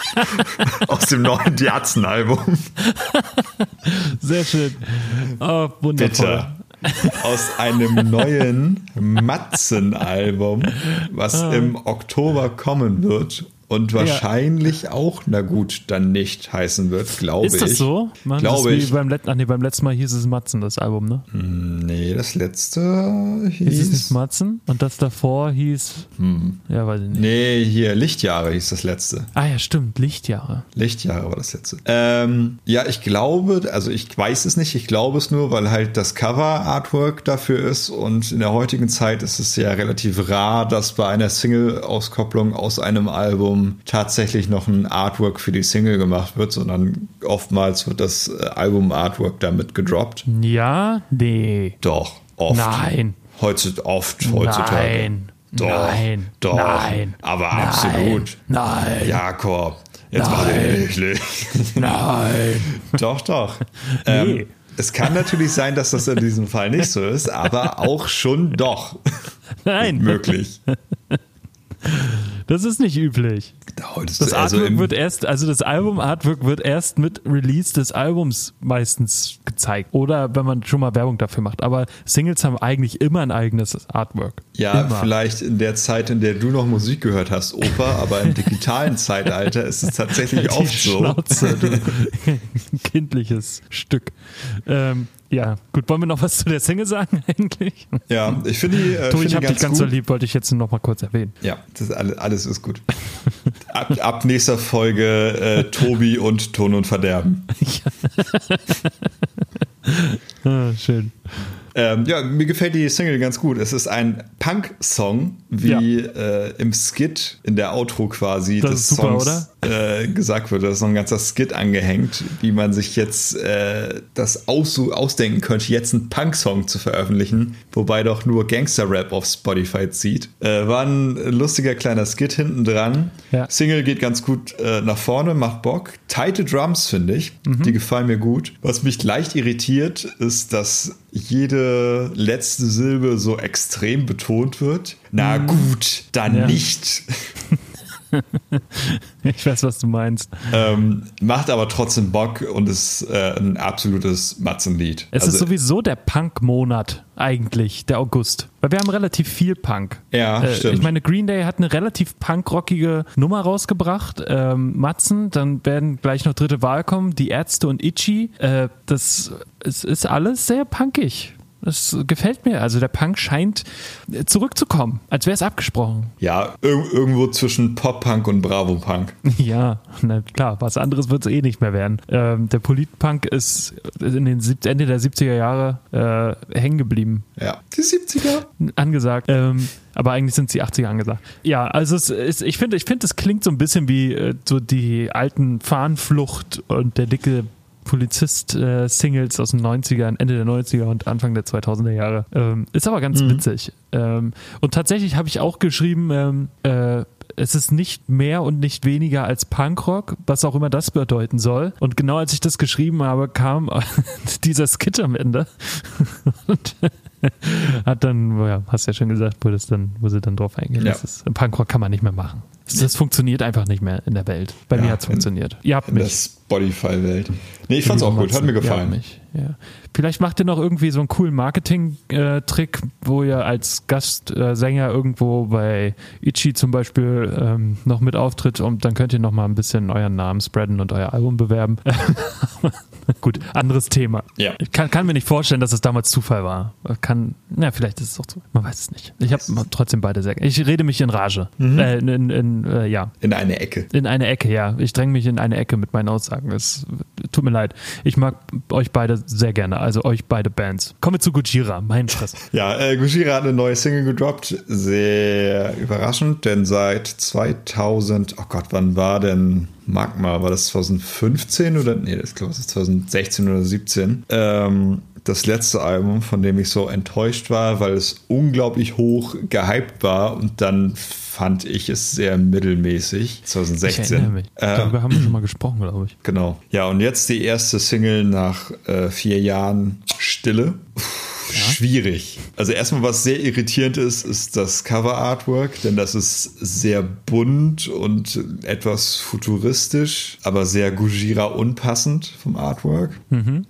aus dem neuen Die Atzen-Album. Sehr schön. Oh, wundervoll. Bitte aus einem neuen Matzen-Album, was ah. im Oktober kommen wird und wahrscheinlich ja. auch, na gut, dann nicht heißen wird, glaube ich. Ist das ich. so? Man, glaube ich. Beim, Let ach nee, beim letzten Mal hieß es Matzen, das Album, ne? Hm, nee, das letzte hieß. Hieß es nicht Matzen? Und das davor hieß. Hm. Ja, weiß ich nicht. Nee, hier Lichtjahre hieß das letzte. Ah ja, stimmt, Lichtjahre. Lichtjahre war das letzte. Ähm, ja, ich glaube, also ich weiß es nicht, ich glaube es nur, weil halt das Cover-Artwork dafür ist und in der heutigen Zeit ist es ja relativ rar, dass bei einer Single-Auskopplung aus einem Album Album tatsächlich noch ein Artwork für die Single gemacht wird, sondern oftmals wird das äh, Album-Artwork damit gedroppt. Ja, nee. Doch, oft. Nein. Heutzutage, oft heutzutage. Nein. Doch, nein. doch. Nein. Aber nein. absolut. Nein. Jakob, jetzt nein. war der Nein. doch, doch. Ähm, nee. Es kann natürlich sein, dass das in diesem Fall nicht so ist, aber auch schon doch. Nein. Möglich. Das ist nicht üblich. Ist Das also Artwork im- wird erst, also das Album-Artwork wird erst mit Release des Albums meistens gezeigt. Oder wenn man schon mal Werbung dafür macht. Aber Singles haben eigentlich immer ein eigenes Artwork. Ja, immer. vielleicht in der Zeit, in der du noch Musik gehört hast, Opa, aber im digitalen Zeitalter ist es tatsächlich oft so. Schnauze, du kindliches Stück. Ähm, ja, gut, wollen wir noch was zu der Single sagen eigentlich? Ja, ich finde die, äh, finde ich die hab dich ganz so lieb, wollte ich jetzt noch mal kurz erwähnen. Ja, das alles, alles ist gut. Ab, ab nächster Folge äh, Tobi und Ton und Verderben. Ah, schön. Ähm, ja, mir gefällt die Single ganz gut. Es ist ein Punk-Song, wie äh, im Skit, in der Outro quasi Das des ist super, Songs Äh, gesagt wird. Da ist noch ein ganzer Skit angehängt, wie man sich jetzt äh, das aus ausdenken könnte, jetzt einen Punk-Song zu veröffentlichen, wobei doch nur Gangster-Rap auf Spotify zieht. Äh, war ein lustiger kleiner Skit hinten dran. Ja. Single geht ganz gut äh, nach vorne, macht Bock. Tighte Drums, finde ich. Mhm. Die gefallen mir gut. Was mich leicht irritiert, ist, dass jede letzte Silbe so extrem betont wird. Na gut, dann Mhm. Ja. nicht. Ich weiß, was du meinst. ähm, macht aber trotzdem Bock und ist äh, ein absolutes Matzenlied. Es Also, ist sowieso der Punk-Monat eigentlich, der August. Weil wir haben relativ viel Punk. Ja, äh, stimmt. Ich meine, Green Day hat eine relativ punkrockige Nummer rausgebracht. Ähm, Matzen, dann werden gleich noch dritte Wahl kommen, die Ärzte und Itchy. Äh, das es ist alles sehr punkig. Das gefällt mir. Also der Punk scheint äh, zurückzukommen, als wäre es abgesprochen. ja, ir irgendwo zwischen Pop-Punk und Bravo-Punk. Ja, na klar, was anderes wird es eh nicht mehr werden. Ähm, der Politpunk ist in den Ende der 70er Jahre äh, hängen geblieben. Ja, die 70er. angesagt. Ähm, aber eigentlich sind sie 80er angesagt. Ja, also es ist, ich finde, ich finde, es klingt so ein bisschen wie äh, so die alten Fahnenflucht und der dicke Polizist-Singles aus den 90ern, Ende der 90er und Anfang der 2000er Jahre. Ähm, ist aber ganz witzig. Ähm, und tatsächlich habe ich auch geschrieben, ähm, äh, es ist nicht mehr und nicht weniger als Punkrock, was auch immer das bedeuten soll. Und genau als ich das geschrieben habe, kam dieser Skit am Ende. Und hat dann, ja, hast ja schon gesagt, wo, das dann, wo sie dann drauf eingehen. Ja. Das ist, Punkrock kann man nicht mehr machen. Das, das funktioniert einfach nicht mehr in der Welt. Bei Ja, mir hat es funktioniert. Ihr habt mich. Spotify-Welt. Nee, ich fand's auch gut, hat mir gefallen. mich. Ja. Vielleicht macht ihr noch irgendwie so einen coolen Marketing-Trick, wo ihr als Gastsänger irgendwo bei Ichi zum Beispiel ähm, noch mit auftritt und dann könnt ihr noch mal ein bisschen euren Namen spreaden und euer Album bewerben. Gut, anderes Thema. Ja. Ich kann, kann mir nicht vorstellen, dass es damals Zufall war. Kann, na, vielleicht ist es auch so. Man weiß es nicht. Ich habe trotzdem beide sehr. Ich rede mich in Rage. Mhm. Äh, in, in, in, äh, ja, In eine Ecke. in eine Ecke, ja. Ich dränge mich in eine Ecke mit meinen Aussagen. Es tut mir leid. Ich mag euch beide sehr gerne, also euch beide Bands. Kommen wir zu Gujira, mein Stress. Ja, äh, Gujira hat eine neue Single gedroppt. Sehr überraschend, denn seit 2000, oh Gott, wann war denn Magma? War das 2015 oder? Nee, das glaube ich ist 2016 oder 17. Ähm, das letzte Album, von dem ich so enttäuscht war, weil es unglaublich hoch gehypt war und dann fand ich es sehr mittelmäßig. Ich 2016. erinnere mich. Äh, Darüber haben wir schon mal gesprochen, glaube ich. Genau. Ja, und jetzt die erste Single nach äh, vier Jahren Stille. Schwierig. Also erstmal, was sehr irritierend ist, ist das Cover-Artwork, denn das ist sehr bunt und etwas futuristisch, aber sehr Gujira unpassend vom Artwork.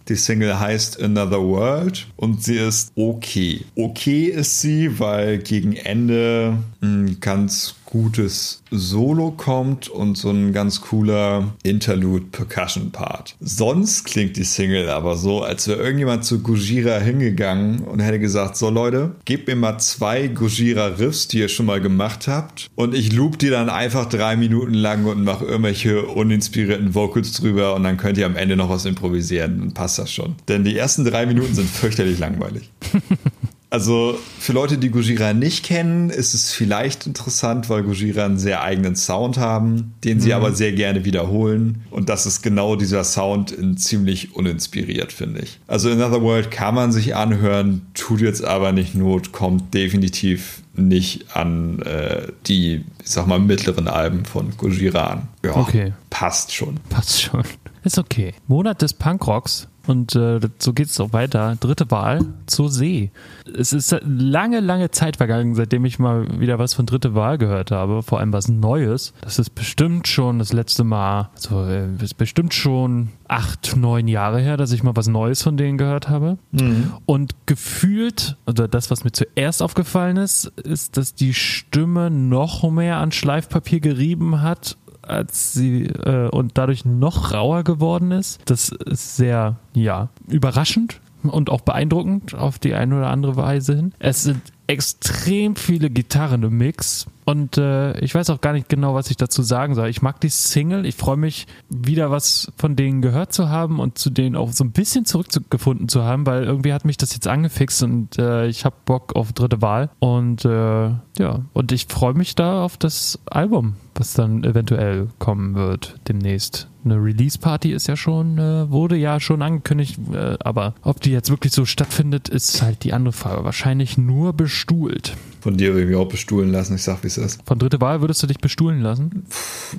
Die Single heißt Another World und sie ist okay. Okay ist sie, weil gegen Ende ein ganz gutes Solo kommt und so ein ganz cooler Interlude-Percussion-Part. Sonst klingt die Single aber so, als wäre irgendjemand zu Gujira hingegangen und hätte gesagt, so Leute, gebt mir mal zwei Gujira-Riffs, die ihr schon mal gemacht habt und ich loop die dann einfach drei Minuten lang und mache irgendwelche uninspirierten Vocals drüber und dann könnt ihr am Ende noch was improvisieren, dann passt das schon. Denn die ersten drei Minuten sind fürchterlich langweilig. Also für Leute, die Gojira nicht kennen, ist es vielleicht interessant, weil Gojira einen sehr eigenen Sound haben, den sie aber sehr gerne wiederholen. Und das ist genau dieser Sound in ziemlich uninspiriert, finde ich. Also Another World kann man sich anhören, tut jetzt aber nicht Not, kommt definitiv nicht an äh, die, ich sag mal, mittleren Alben von Gojira an. Ja, Okay. passt schon. Passt schon. Ist okay. Monat des Punkrocks. Und äh, so geht es auch weiter. Dritte Wahl zur See. Es ist lange, lange Zeit vergangen, seitdem ich mal wieder was von dritte Wahl gehört habe, vor allem was Neues. Das ist bestimmt schon das letzte Mal, also äh, ist bestimmt schon acht, neun Jahre her, dass ich mal was Neues von denen gehört habe. Mhm. Und gefühlt, oder das, was mir zuerst aufgefallen ist, ist, dass die Stimme noch mehr an Schleifpapier gerieben hat als sie äh, und dadurch noch rauer geworden ist. Das ist sehr, ja, überraschend und auch beeindruckend auf die eine oder andere Weise hin. Es sind extrem viele Gitarren im Mix und äh, ich weiß auch gar nicht genau, was ich dazu sagen soll. Ich mag die Single, ich freue mich wieder was von denen gehört zu haben und zu denen auch so ein bisschen zurückgefunden zu haben, weil irgendwie hat mich das jetzt angefixt und äh, ich habe Bock auf dritte Wahl und äh, ja, und ich freue mich da auf das Album, was dann eventuell kommen wird demnächst eine Release-Party ist ja schon, äh, wurde ja schon angekündigt, äh, aber ob die jetzt wirklich so stattfindet, ist halt die andere Frage. Wahrscheinlich nur bestuhlt. Von dir würde ich mich auch bestuhlen lassen, ich sag, wie es ist. Von dritte Wahl würdest du dich bestuhlen lassen?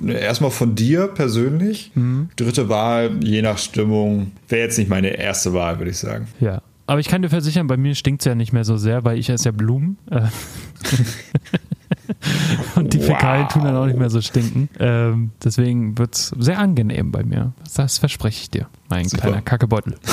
Ne, erstmal von dir persönlich. Mhm. Dritte Wahl, je nach Stimmung, wäre jetzt nicht meine erste Wahl, würde ich sagen. Ja. Aber ich kann dir versichern, bei mir stinkt es ja nicht mehr so sehr, weil ich esse ja Blumen. Äh. Die wow. Fäkalien tun dann auch nicht mehr so stinken. Ähm, deswegen wird es sehr angenehm bei mir. Das verspreche ich dir, mein Super. kleiner Kackebeutel.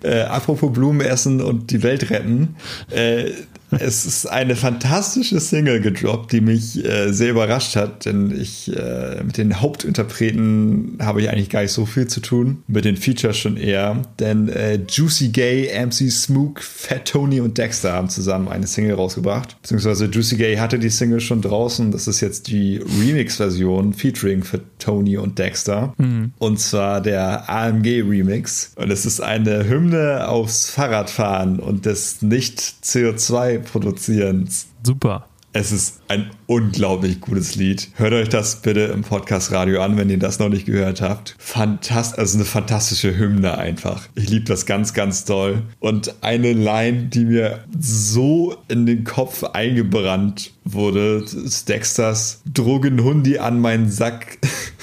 Äh, apropos Blumen essen und die Welt retten. Äh, es ist eine fantastische Single gedroppt, die mich äh, sehr überrascht hat, denn ich äh, mit den Hauptinterpreten habe ich eigentlich gar nicht so viel zu tun, mit den Features schon eher, denn äh, Juicy Gay, MC Smook, Fat Tony und Dexter haben zusammen eine Single rausgebracht, beziehungsweise Juicy Gay hatte die Single schon draußen, das ist jetzt die Remix-Version featuring Fat Tony und Dexter mhm. und zwar der AMG Remix und es ist eine Hymne aufs Fahrradfahren und des Nicht-CO2 Produzierens. Super. Es ist ein unglaublich gutes Lied. Hört euch das bitte im Podcast Radio an, wenn ihr das noch nicht gehört habt. Fantast also eine fantastische Hymne einfach. Ich liebe das ganz, ganz doll. Und eine Line, die mir so in den Kopf eingebrannt wurde, ist Dexters Drogenhundi an meinen Sack.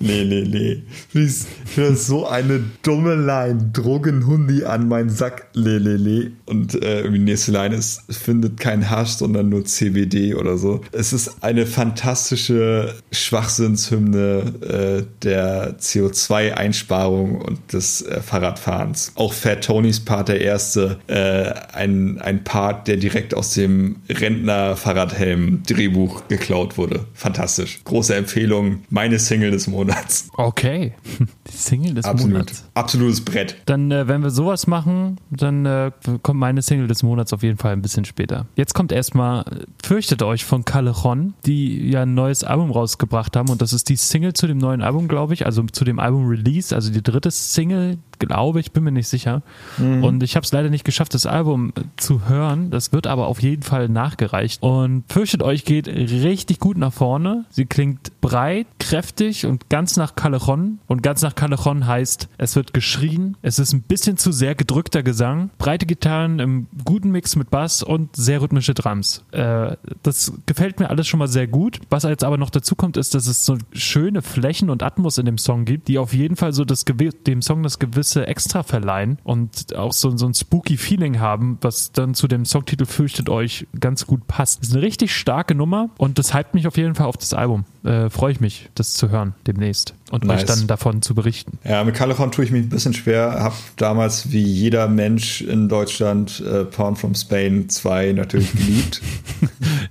nee, nee, nee. Ich das so eine dumme Line. Drogenhundi an meinen Sack, lelele. Und äh, die nächste Line ist, findet kein Hasch, sondern nur CBD oder so. Es ist eine fantastische Schwachsinnshymne äh, der CO2-Einsparung und des äh, Fahrradfahrens. Auch Fat Tonys Part, der erste, äh, ein, ein Part, der direkt aus dem Rentner-Fahrradhelm-Drehbuch geklaut wurde. Fantastisch. Große Empfehlung. Meine Single des Monats. Okay. Die Single des Absolut. Monats. Absolutes Brett. Dann, äh, wenn wir sowas machen, dann äh, kommt meine Single des Monats auf jeden Fall ein bisschen später. Jetzt kommt erstmal Fürchtet euch von Callejon, die ja ein neues Album rausgebracht haben und das ist die Single zu dem neuen Album, glaube ich, also zu dem Album Release, also die dritte Single, glaube ich, bin mir nicht sicher. Mhm. Und ich habe es leider nicht geschafft, das Album zu hören. Das wird aber auf jeden Fall nachgereicht. Und Fürchtet euch geht richtig gut nach vorne. Sie klingt breit, kräftig und ganz nach Callejon. Und ganz nach Callejon heißt, es wird geschrien. Es ist ein bisschen zu sehr gedrückter Gesang. Breite Gitarren im guten Mix mit Bass und sehr rhythmische Drums. Äh, das gefällt mir alles schon mal sehr gut. Was jetzt aber noch dazu kommt, ist, dass es so schöne Flächen und Atmos in dem Song gibt, die auf jeden Fall so das, dem Song das gewisse gewisse extra verleihen und auch so, so ein spooky Feeling haben, was dann zu dem Songtitel Fürchtet euch ganz gut passt. Das ist eine richtig starke Nummer und das hypt mich auf jeden Fall auf das Album. Äh, Freue ich mich, das zu hören demnächst und nice. euch dann davon zu berichten. Ja, mit Califon tue ich mich ein bisschen schwer. Hab damals wie jeder Mensch in Deutschland äh, Porn from Spain 2 natürlich geliebt.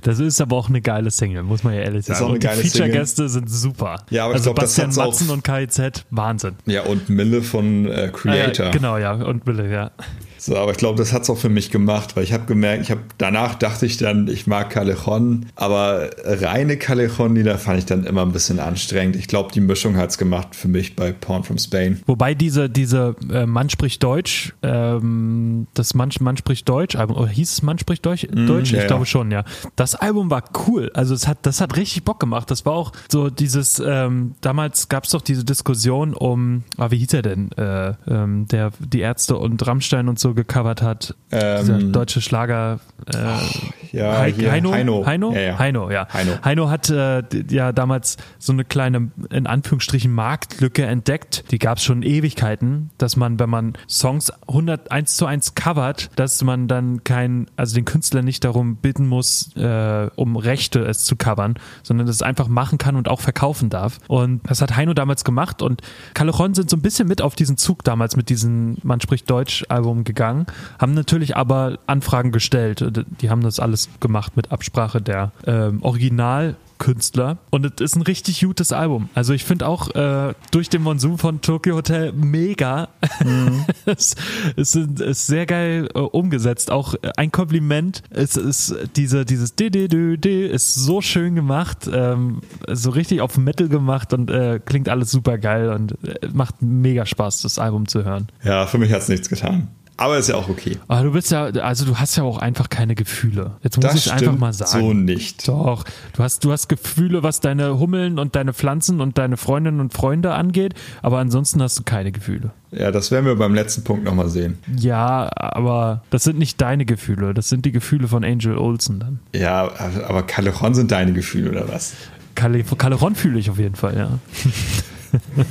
das ist aber auch eine geile Single, muss man ja ehrlich sagen. Ist auch eine geile die Feature-Gäste sind super. Ja, aber also ich glaube, das hat's Matzen und KIZ, Wahnsinn. Ja, und Mille von äh, Creator. Ah, ja, genau, ja, und Mille, ja. So, aber ich glaube, das hat es auch für mich gemacht, weil ich habe gemerkt, ich habe danach dachte ich dann, ich mag Callejon, aber reine Callejon, die da fand ich dann immer ein bisschen anstrengend. Ich glaube, die Mischung hat es gemacht für mich bei Porn from Spain. Wobei diese, diese äh, Mann spricht Deutsch, ähm, das Mann, Mann spricht Deutsch Album, oder hieß es Mann spricht Deutsch? Mm, Deutsch? Ja, ich glaube schon, ja. Das Album war cool. Also es hat, das hat richtig Bock gemacht. Das war auch so dieses, ähm, damals gab es doch diese Diskussion um, ah, wie hieß er denn? Äh, ähm, der, die Ärzte und Rammstein und so gecovert hat. Ähm, Dieser deutsche Schlager. Äh, ja, He Heino. Heino? Heino? Ja, ja. Heino, ja. Heino, Heino hat äh, ja damals so eine kleine, in Anführungsstrichen, Marktlücke entdeckt. Die gab es schon Ewigkeiten, dass man, wenn man Songs 100, 1 zu 1 covert, dass man dann kein, also den Künstler nicht darum bitten muss, äh, um Rechte es zu covern, sondern das einfach machen kann und auch verkaufen darf. Und das hat Heino damals gemacht und Callejon sind so ein bisschen mit auf diesen Zug damals mit diesem Man spricht Deutsch Album gegangen, haben natürlich aber Anfragen gestellt. Die haben das alles gemacht mit Absprache der ähm, Original Künstler und es ist ein richtig gutes Album. Also ich finde auch äh, durch den Monsun von Tokyo Hotel mega. Mhm. es, es ist, ist, sehr geil äh, umgesetzt. Auch ein Kompliment. Es ist diese dieses D D D D ist so schön gemacht, ähm, so richtig auf Metal gemacht und äh, klingt alles super geil und äh, macht mega Spaß, das Album zu hören. Ja, für mich hat es nichts getan. Aber ist ja auch okay. Aber du bist ja, also du hast ja auch einfach keine Gefühle. Jetzt muss das ich einfach mal sagen. So nicht. Doch. Du hast, du hast Gefühle, was deine Hummeln und deine Pflanzen und deine Freundinnen und Freunde angeht, aber ansonsten hast du keine Gefühle. Ja, das werden wir beim letzten Punkt nochmal sehen. Ja, aber das sind nicht deine Gefühle, das sind die Gefühle von Angel Olsen dann. Ja, aber Callejon sind deine Gefühle, oder was? Callejon fühle ich auf jeden Fall, ja.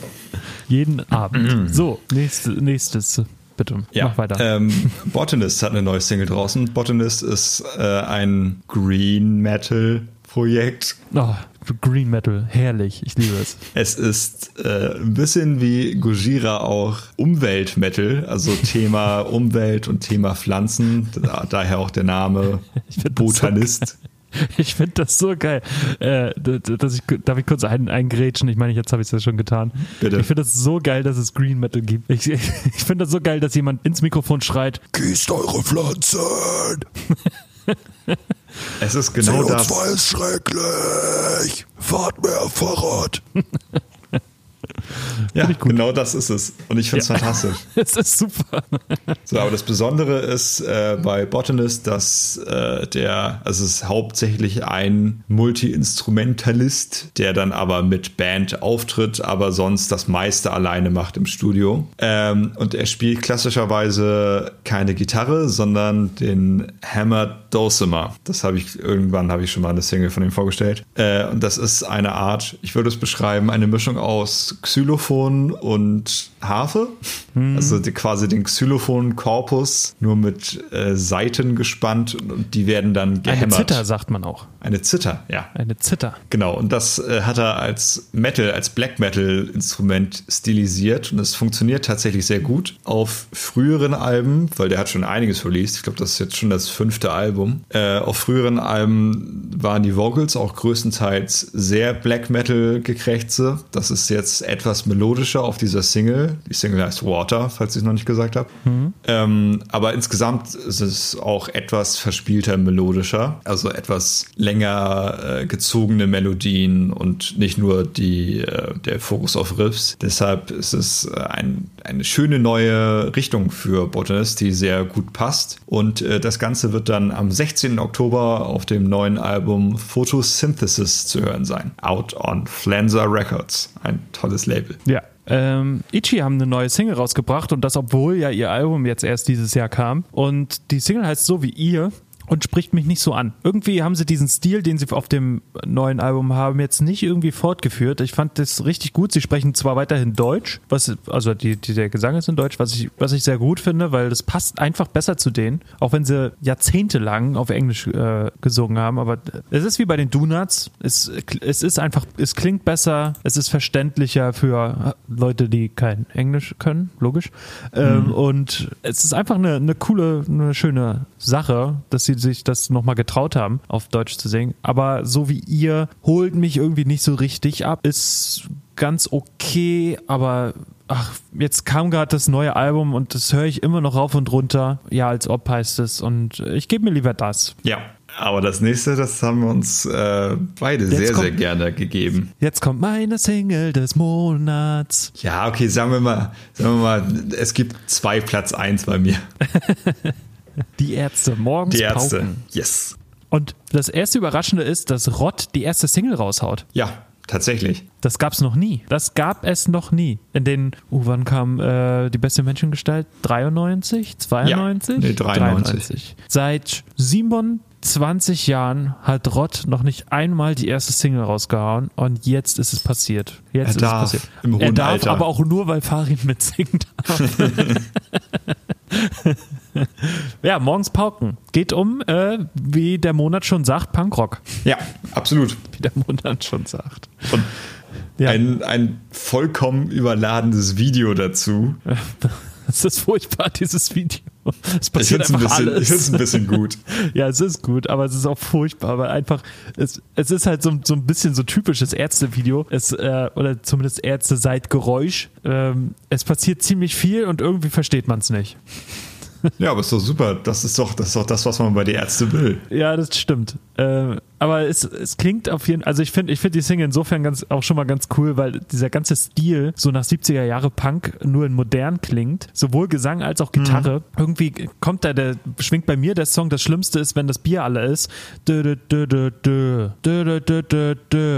Jeden Abend. so, nächstes, nächstes bitte. Ja. Mach weiter. Ähm, Botanist hat eine neue Single draußen. Botanist ist äh, ein Green Metal Projekt. Oh, Green Metal, herrlich, ich liebe es. Es ist äh, ein bisschen wie Gojira auch Umweltmetal, also Thema Umwelt und Thema Pflanzen, da, daher auch der Name Botanist. Ich finde das so geil. Äh, dass ich, darf ich kurz ein, eingrätschen? Ich meine, jetzt habe ich es ja schon getan. Bitte. Ich finde das so geil, dass es Green Metal gibt. Ich, ich finde das so geil, dass jemand ins Mikrofon schreit: Gießt eure Pflanzen! Es ist genau CO2 das. CO2 ist schrecklich! Fahrt mehr Fahrrad! Ja, genau das ist es. Und ich finde es ja. fantastisch. Es ist super. So, aber das Besondere ist äh, bei Botanist, dass äh, der, also es ist hauptsächlich ein Multi-Instrumentalist, der dann aber mit Band auftritt, aber sonst das meiste alleine macht im Studio. Ähm, und er spielt klassischerweise keine Gitarre, sondern den Hammer Dulcimer. Das habe ich irgendwann habe ich schon mal eine Single von ihm vorgestellt. Äh, und das ist eine Art, ich würde es beschreiben, eine Mischung aus Xylophon und Harfe. Mhm. Also die, quasi den Xylophon-Korpus nur mit äh, Saiten gespannt und, die werden dann gehämmert. Eine Zither sagt man auch. Eine Zither, ja. Eine Zither. Genau, und das äh, hat er als Metal, als Black Metal-Instrument stilisiert und es funktioniert tatsächlich sehr gut. Auf früheren Alben, weil der hat schon einiges released, ich glaube, das ist jetzt schon das fünfte Album. Äh, auf früheren Alben waren die Vocals auch größtenteils sehr Black Metal gekrächze. Das ist jetzt etwas melodischer auf dieser Single. Die Single heißt Water, falls ich es noch nicht gesagt habe. Mhm. Ähm, aber insgesamt ist es auch etwas verspielter melodischer, also etwas länger äh, gezogene Melodien und nicht nur die, äh, der Fokus auf Riffs. Deshalb ist es äh, ein, eine schöne neue Richtung für Botanist, die sehr gut passt. Und äh, das Ganze wird dann am 16. Oktober auf dem neuen Album Photosynthesis zu hören sein. Out on Flanzer Records. Ein tolles Label. Ja, ähm, Ichi haben eine neue Single rausgebracht und das, obwohl ja ihr Album jetzt erst dieses Jahr kam. Und die Single heißt so wie ihr und spricht mich nicht so an. Irgendwie haben sie diesen Stil, den sie auf dem neuen Album haben, jetzt nicht irgendwie fortgeführt. Ich fand das richtig gut. Sie sprechen zwar weiterhin Deutsch, was, also die, die, der Gesang ist in Deutsch, was ich, was ich sehr gut finde, weil das passt einfach besser zu denen, auch wenn sie jahrzehntelang auf Englisch äh, gesungen haben. Aber es ist wie bei den Donuts. Es, es ist einfach, es klingt besser, es ist verständlicher für Leute, die kein Englisch können, logisch. Ähm, mhm. und es ist einfach eine, eine coole, eine schöne Sache, dass sie sich das nochmal getraut haben, auf Deutsch zu singen. Aber so wie ihr, holt mich irgendwie nicht so richtig ab. Ist ganz okay, aber ach, jetzt kam gerade das neue Album und das höre ich immer noch rauf und runter. Ja, als ob heißt es. Und ich gebe mir lieber das. Ja. Aber das nächste, das haben wir uns äh, beide jetzt sehr, kommt, sehr gerne gegeben. Jetzt kommt meine Single des Monats. Ja, okay, sagen wir mal, sagen wir mal, es gibt zwei Platz eins bei mir. Die Ärzte, morgens Die Ärzte, pauken. yes. Und das erste Überraschende ist, dass Rott die erste Single raushaut. Ja, tatsächlich. Das gab es noch nie. Das gab es noch nie. In den, uh, wann kam äh, die beste Menschengestalt? 93? 92? Ja, nee, 93. 93. Seit Simon 20 Jahren hat Rott noch nicht einmal die erste Single rausgehauen und jetzt ist es passiert. Jetzt Er ist darf, es passiert. er darf Alter. aber auch nur, weil Farin mitsingen darf. ja, morgens Pauken. Geht um, äh, wie der Monat schon sagt, Punkrock. Ja, absolut. Wie der Monat schon sagt. Und Ja. ein, ein vollkommen überladenes Video dazu. Es ist furchtbar, dieses Video. Es Ich passiert es einfach ein, bisschen- ich alles. find's ein bisschen gut. Ja, es ist gut, aber es ist auch furchtbar, weil einfach, es, es ist halt so, so ein bisschen so typisches Ärztevideo, es, äh, oder zumindest Ärzte seit Geräusch. Ähm, es passiert ziemlich viel und irgendwie versteht man es nicht. Ja, aber ist doch super. Das ist doch, das ist doch das, was man bei den Ärzten will. Ja, das stimmt. Äh, aber es, es klingt auf jeden Fall, also ich finde ich finde die Single insofern ganz, auch schon mal ganz cool, weil dieser ganze Stil so nach 70er Jahre Punk nur in modern klingt, sowohl Gesang als auch Gitarre. Mhm. Irgendwie kommt da der, schwingt bei mir der Song, das Schlimmste ist, wenn das Bier alle ist, dö, dö, dö,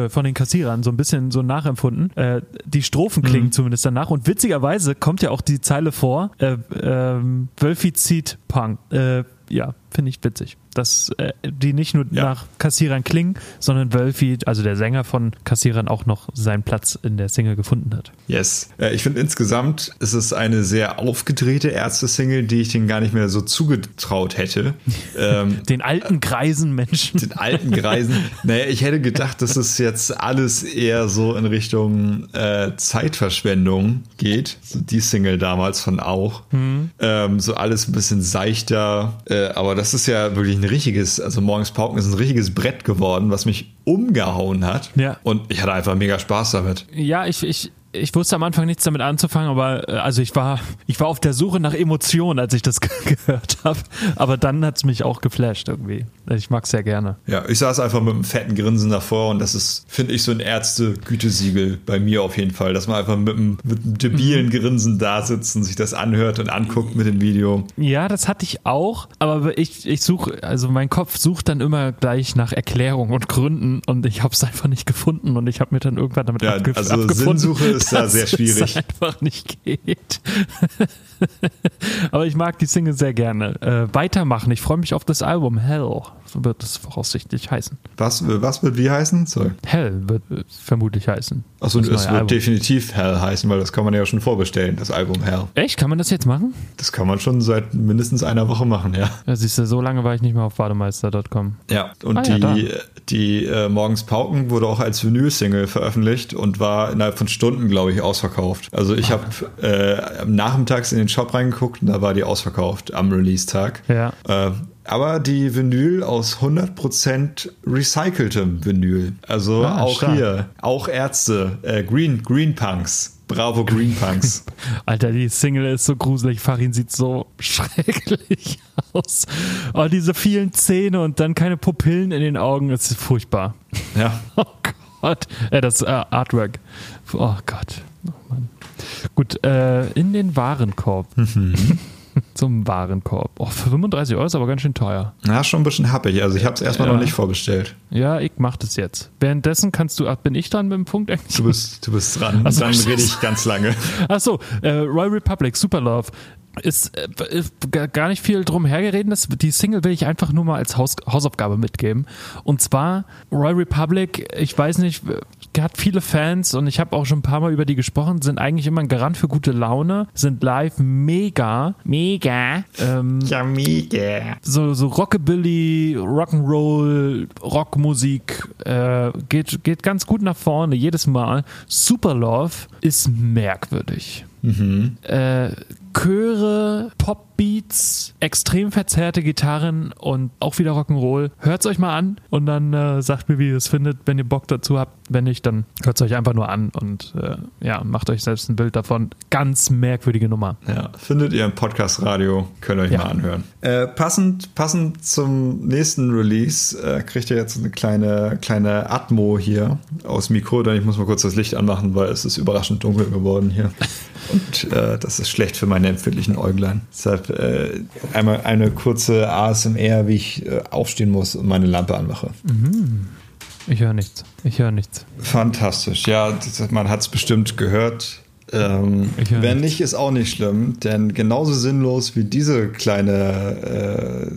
von den Kassierern so ein bisschen so nachempfunden. Äh, die Strophen klingen mhm. zumindest danach und witzigerweise kommt ja auch die Zeile vor, äh, äh, Wölfi zieht Punk. Äh, ja, finde ich witzig. Dass äh, die nicht nur Ja. nach Kassierern klingen, sondern Wölfi, also der Sänger von Kassierern, auch noch seinen Platz in der Single gefunden hat. Yes. Äh, Ich finde insgesamt ist es eine sehr aufgedrehte Ärzte-Single, die ich denen gar nicht mehr so zugetraut hätte. ähm, Den alten, greisen Menschen. den alten Greisen. Naja, ich hätte gedacht, dass es jetzt alles eher so in Richtung äh, Zeitverschwendung geht. So die Single damals von auch. Ähm, so alles ein bisschen seichter. Äh, aber das ist ja wirklich ein richtiges, also Morgens Pauken ist ein richtiges Brett geworden, was mich umgehauen hat. Ja. Und ich hatte einfach mega Spaß damit. Ja, ich, ich, ich wusste am Anfang nichts damit anzufangen, aber äh, also ich war, ich war auf der Suche nach Emotionen, als ich das gehört habe. Aber dann hat es mich auch geflasht irgendwie. Ich mag es sehr gerne. Ja, ich saß einfach mit einem fetten Grinsen davor und das ist, finde ich, so ein Ärzte-Gütesiegel bei mir auf jeden Fall, dass man einfach mit einem, mit einem debilen Grinsen da sitzt und sich das anhört und anguckt mit dem Video. Ja, das hatte ich auch, aber ich, ich suche, also mein Kopf sucht dann immer gleich nach Erklärungen und Gründen und ich habe es einfach nicht gefunden und ich habe mir dann irgendwann damit Ja, abge also abgefunden, Sinnsuche ist da sehr schwierig. Es einfach nicht geht. aber ich mag die Single sehr gerne. Äh, weitermachen, ich freue mich auf das Album Hell, wird es voraussichtlich heißen. Was, was wird wie heißen? Sorry. Hell wird äh, vermutlich heißen. Achso, es wird Album. definitiv Hell heißen, weil das kann man ja schon vorbestellen, das Album Hell. Echt? Kann man das jetzt machen? Das kann man schon seit mindestens einer Woche machen, ja. Ja, siehst du, so lange war ich nicht mehr auf bademeister.com. Ja, und Ah, ja, da. die, die äh, Morgens Pauken wurde auch als Vinyl-Single veröffentlicht und war innerhalb von Stunden, glaube ich, ausverkauft. Also ich habe äh, nachmittags in den Shop reingeguckt und da war die ausverkauft am Release-Tag. Ja. Äh, aber die Vinyl aus 100% recyceltem Vinyl. Also Ah, auch stark. hier, auch Ärzte, äh, Green, Green Punks. Bravo Green Punks. Alter, die Single ist so gruselig. Farin sieht so schrecklich aus. Oh, diese vielen Zähne und dann keine Pupillen in den Augen. Es ist furchtbar. ja. Oh Gott. Äh, das äh, Artwork. Oh Gott. Oh Mann. Gut, äh, in den Warenkorb. Zum Warenkorb. Oh, für 35 Euro ist aber ganz schön teuer. Na, schon ein bisschen happig. Also ich habe es erstmal Ja. noch nicht vorbestellt. Ja, ich mach das jetzt. Währenddessen kannst du, ach, bin ich dran mit dem Punkt eigentlich? Du bist, du bist dran. Ach so, Dann rede ich ganz lange. Achso, äh, Royal Republic, Super Love. Ist, äh, ist gar nicht viel drum hergeredet. Die Single will ich einfach nur mal als Haus, Hausaufgabe mitgeben. Und zwar Royal Republic, ich weiß nicht, hat viele Fans und ich habe auch schon ein paar Mal über die gesprochen, sind eigentlich immer ein Garant für gute Laune, sind live mega, mega. Ähm, Ja, mega. so, so Rockabilly, Rock'n'Roll, Rockmusik äh, geht, geht ganz gut nach vorne jedes Mal. Super Love ist merkwürdig. Äh, Chöre, Popbeats, extrem verzerrte Gitarren und auch wieder Rock'n'Roll. Hört's euch mal an und dann äh, sagt mir, wie ihr es findet, wenn ihr Bock dazu habt. Wenn nicht, dann hört's euch einfach nur an und äh, ja, macht euch selbst ein Bild davon. Ganz merkwürdige Nummer. Ja, findet ihr im Podcast Radio, könnt ihr euch Ja. mal anhören. Äh, passend, passend zum nächsten Release äh, kriegt ihr jetzt eine kleine, kleine Atmo hier aus Mikro, denn ich muss mal kurz das Licht anmachen, weil es ist überraschend dunkel geworden hier. Und äh, das ist schlecht für meine empfindlichen Äuglein. Deshalb äh, einmal eine kurze ASMR, wie ich äh, aufstehen muss und meine Lampe anmache. Ich höre nichts. Ich höre nichts. Fantastisch. Ja, das, man hat es bestimmt gehört. Ähm, wenn nicht, ist auch nicht schlimm, denn genauso sinnlos wie diese kleine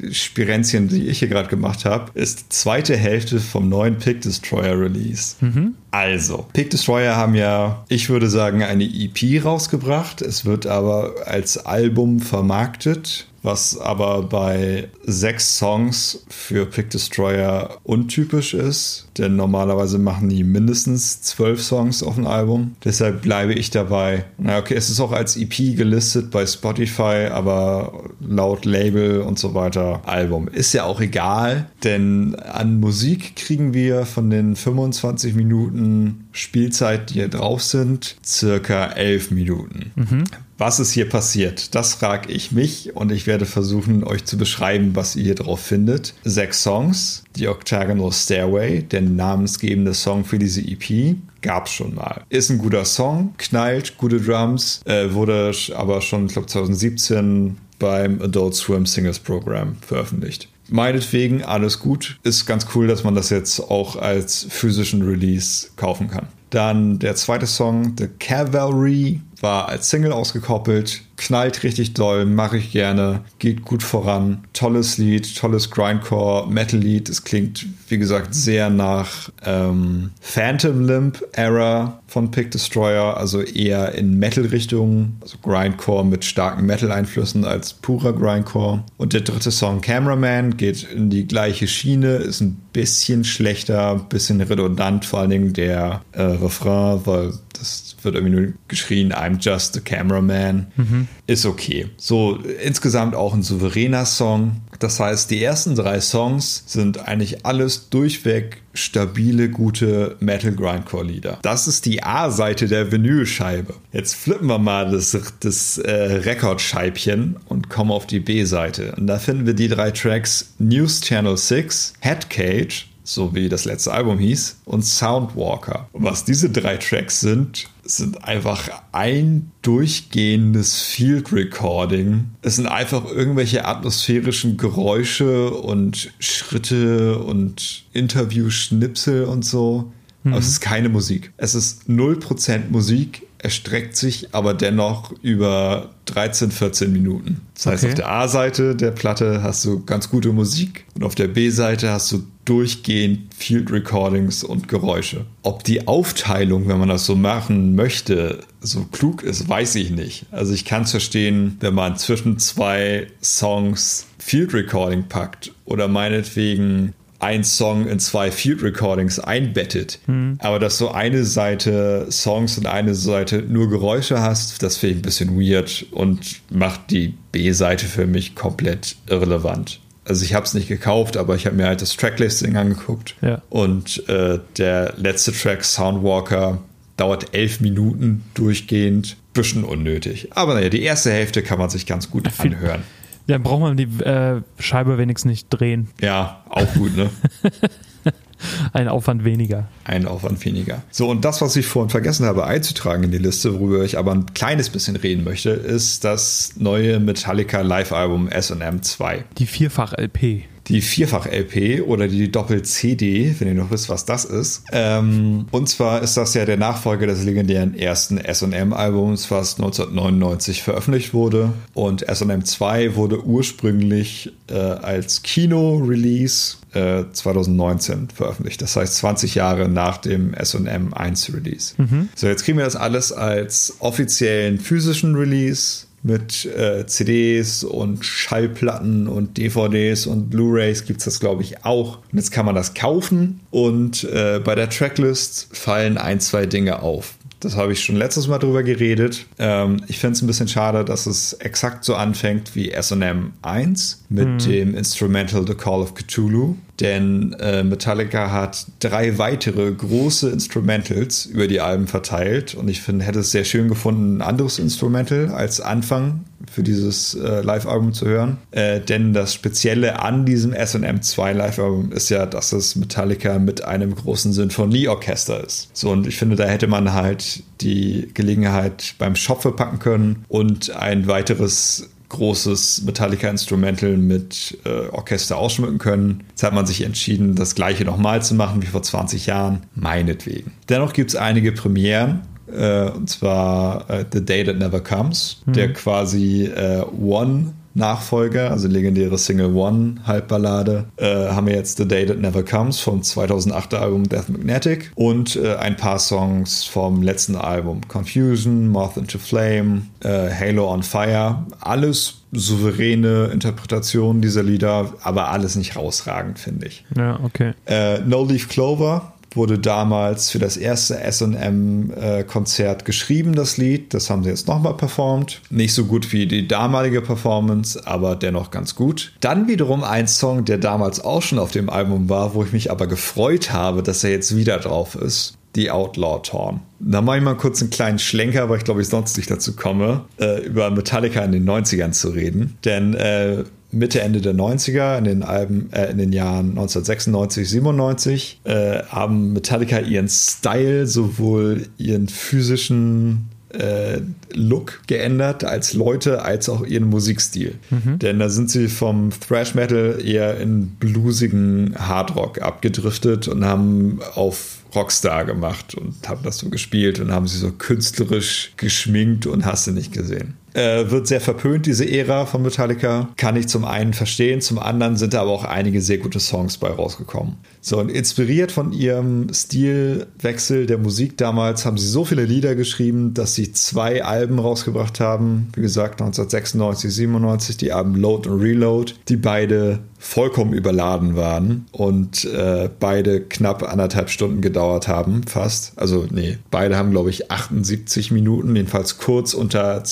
äh, Spirenzchen, die ich hier gerade gemacht habe, ist die zweite Hälfte vom neuen Pick Destroyer Release. Mhm. Also, Pick Destroyer haben ja, ich würde sagen, eine EP rausgebracht. Es wird aber als Album vermarktet was aber bei sechs Songs für Pick Destroyer untypisch ist, denn normalerweise machen die mindestens zwölf Songs auf ein Album. Deshalb bleibe ich dabei. Na okay, es ist auch als EP gelistet bei Spotify, aber laut Label und so weiter Album. Ist ja auch egal, denn an Musik kriegen wir von den 25 Minuten Spielzeit, die hier drauf sind, circa elf Minuten. Mhm. Was ist hier passiert? Das frage ich mich und ich werde versuchen, euch zu beschreiben, was ihr hier drauf findet. Sechs Songs, die Octagonal Stairway, der namensgebende Song für diese EP, gab's schon mal. Ist ein guter Song, knallt, gute Drums, äh, wurde aber schon, ich glaube, 2017 beim Adult Swim Singles Program veröffentlicht. Meinetwegen alles gut. Ist ganz cool, dass man das jetzt auch als physischen Release kaufen kann. Dann der zweite Song, The Cavalry, war als Single ausgekoppelt, knallt richtig doll, mache ich gerne, geht gut voran. Tolles Lied, tolles Grindcore, Metal-Lied. Es klingt, wie gesagt, sehr nach ähm, Phantom Limp Era von Pick Destroyer, also eher in Metal-Richtung, also Grindcore mit starken Metal-Einflüssen als purer Grindcore. Und der dritte Song, Cameraman, geht in die gleiche Schiene, ist ein bisschen schlechter, bisschen redundant, vor allen Dingen der äh, Refrain, weil das wird irgendwie nur geschrien, I'm just a cameraman. Mhm. Ist okay. So insgesamt auch ein souveräner Song. Das heißt, die ersten drei Songs sind eigentlich alles durchweg stabile, gute Metal Grindcore Lieder. Das ist die A-Seite der Vinylscheibe. Jetzt flippen wir mal das, das äh, Rekordscheibchen und kommen auf die B-Seite. Und da finden wir die drei Tracks News Channel 6, Headcage, so wie das letzte Album hieß, und Soundwalker. Und was diese drei Tracks sind, sind einfach ein durchgehendes Field Recording. Es sind einfach irgendwelche atmosphärischen Geräusche und Schritte und Interview-Schnipsel und so. Mhm. Aber es ist keine Musik. Es ist 0% Musik. Erstreckt sich aber dennoch über 13, 14 Minuten. Das heißt, okay. auf der A-Seite der Platte hast du ganz gute Musik und auf der B-Seite hast du durchgehend Field Recordings und Geräusche. Ob die Aufteilung, wenn man das so machen möchte, so klug ist, weiß ich nicht. Also ich kann es verstehen, wenn man zwischen zwei Songs Field Recording packt oder meinetwegen ein Song in zwei Field Recordings einbettet. Mhm. Aber dass du eine Seite Songs und eine Seite nur Geräusche hast, das finde ich ein bisschen weird und macht die B-Seite für mich komplett irrelevant also ich habe es nicht gekauft, aber ich habe mir halt das Tracklisting angeguckt. Ja. Und äh, der letzte Track, Soundwalker, dauert elf Minuten durchgehend. Bisschen unnötig. Aber naja, die erste Hälfte kann man sich ganz gut anhören. Ja, braucht man die äh, Scheibe wenigstens nicht drehen. Ja, auch gut, ne? Ein Aufwand weniger. Ein Aufwand weniger. So, und das, was ich vorhin vergessen habe einzutragen in die Liste, worüber ich aber ein kleines bisschen reden möchte, ist das neue Metallica Live-Album SM 2. Die Vierfach-LP die Vierfach-LP oder die Doppel-CD, wenn ihr noch wisst, was das ist. Ähm, und zwar ist das ja der Nachfolger des legendären ersten SM-Albums, was 1999 veröffentlicht wurde. Und SM 2 wurde ursprünglich äh, als Kino-Release 2019 äh, veröffentlicht. Das heißt 20 Jahre nach dem SM 1 Release. Mhm. So, jetzt kriegen wir das alles als offiziellen physischen Release mit äh, CDs und Schallplatten und DVDs und Blu-rays gibt es das, glaube ich, auch. Und jetzt kann man das kaufen und äh, bei der Tracklist fallen ein, zwei Dinge auf. Das habe ich schon letztes Mal drüber geredet. Ähm, ich finde es ein bisschen schade, dass es exakt so anfängt wie SM 1 mit mhm. dem Instrumental The Call of Cthulhu. Denn äh, Metallica hat drei weitere große Instrumentals über die Alben verteilt. Und ich finde, hätte es sehr schön gefunden, ein anderes Instrumental als Anfang für dieses äh, Live-Album zu hören. Äh, denn das Spezielle an diesem SM 2 Live-Album ist ja, dass es Metallica mit einem großen Sinfonieorchester ist. So, und ich finde, da hätte man halt die Gelegenheit beim Shop verpacken können und ein weiteres großes Metallica Instrumental mit äh, Orchester ausschmücken können. Jetzt hat man sich entschieden, das gleiche nochmal zu machen wie vor 20 Jahren. Meinetwegen. Dennoch gibt es einige Premieren äh, und zwar äh, The Day That Never Comes, mhm. der quasi äh, One Nachfolger, also legendäre Single One Halbballade, äh, haben wir jetzt The Day That Never Comes vom 2008er Album Death Magnetic und äh, ein paar Songs vom letzten Album Confusion, Moth into Flame, äh, Halo on Fire. Alles souveräne Interpretationen dieser Lieder, aber alles nicht rausragend, finde ich. Ja, okay. Äh, no Leaf Clover wurde damals für das erste SM-Konzert geschrieben, das Lied. Das haben sie jetzt nochmal performt. Nicht so gut wie die damalige Performance, aber dennoch ganz gut. Dann wiederum ein Song, der damals auch schon auf dem Album war, wo ich mich aber gefreut habe, dass er jetzt wieder drauf ist. The Outlaw Torn. Da mache ich mal kurz einen kleinen Schlenker, weil ich glaube, ich sonst nicht dazu komme, äh, über Metallica in den 90ern zu reden. Denn äh, Mitte, Ende der 90er, in den, Alben, äh, in den Jahren 1996, 97, äh, haben Metallica ihren Style, sowohl ihren physischen äh, Look geändert als Leute, als auch ihren Musikstil. Mhm. Denn da sind sie vom Thrash Metal eher in bluesigen Hardrock abgedriftet und haben auf Rockstar gemacht und haben das so gespielt und haben sie so künstlerisch geschminkt und hast du nicht gesehen. Äh, wird sehr verpönt, diese Ära von Metallica. Kann ich zum einen verstehen, zum anderen sind da aber auch einige sehr gute Songs bei rausgekommen. So, und inspiriert von ihrem Stilwechsel der Musik damals haben sie so viele Lieder geschrieben, dass sie zwei Alben rausgebracht haben. Wie gesagt, 1996, 97, die Alben Load und Reload, die beide vollkommen überladen waren und äh, beide knapp anderthalb Stunden gedauert haben, fast. Also, nee, beide haben, glaube ich, 78 Minuten, jedenfalls kurz unter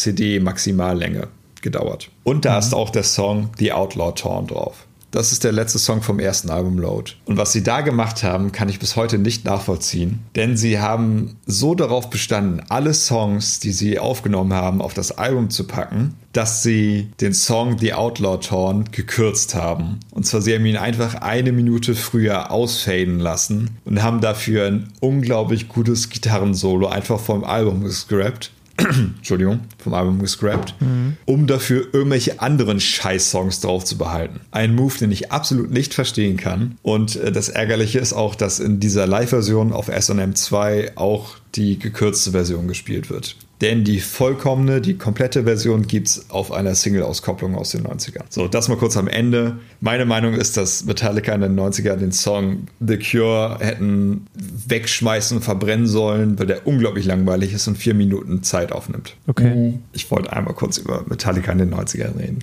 CD-Maximallänge gedauert. Und da mhm. ist auch der Song The Outlaw Torn drauf. Das ist der letzte Song vom ersten Album Load. Und was sie da gemacht haben, kann ich bis heute nicht nachvollziehen. Denn sie haben so darauf bestanden, alle Songs, die sie aufgenommen haben, auf das Album zu packen, dass sie den Song The Outlaw Torn gekürzt haben. Und zwar sie haben ihn einfach eine Minute früher ausfaden lassen und haben dafür ein unglaublich gutes Gitarrensolo einfach vom Album gescrapt Entschuldigung, vom Album gescrapped, mhm. um dafür irgendwelche anderen Scheiß-Songs drauf zu behalten. Ein Move, den ich absolut nicht verstehen kann. Und äh, das Ärgerliche ist auch, dass in dieser Live-Version auf SM 2 auch die gekürzte Version gespielt wird. Denn die vollkommene, die komplette Version gibt es auf einer Single-Auskopplung aus den 90ern. So, das mal kurz am Ende. Meine Meinung ist, dass Metallica in den 90ern den Song The Cure hätten wegschmeißen und verbrennen sollen, weil der unglaublich langweilig ist und vier Minuten Zeit aufnimmt. Okay. Mhm. Ich wollte einmal kurz über Metallica in den 90ern reden.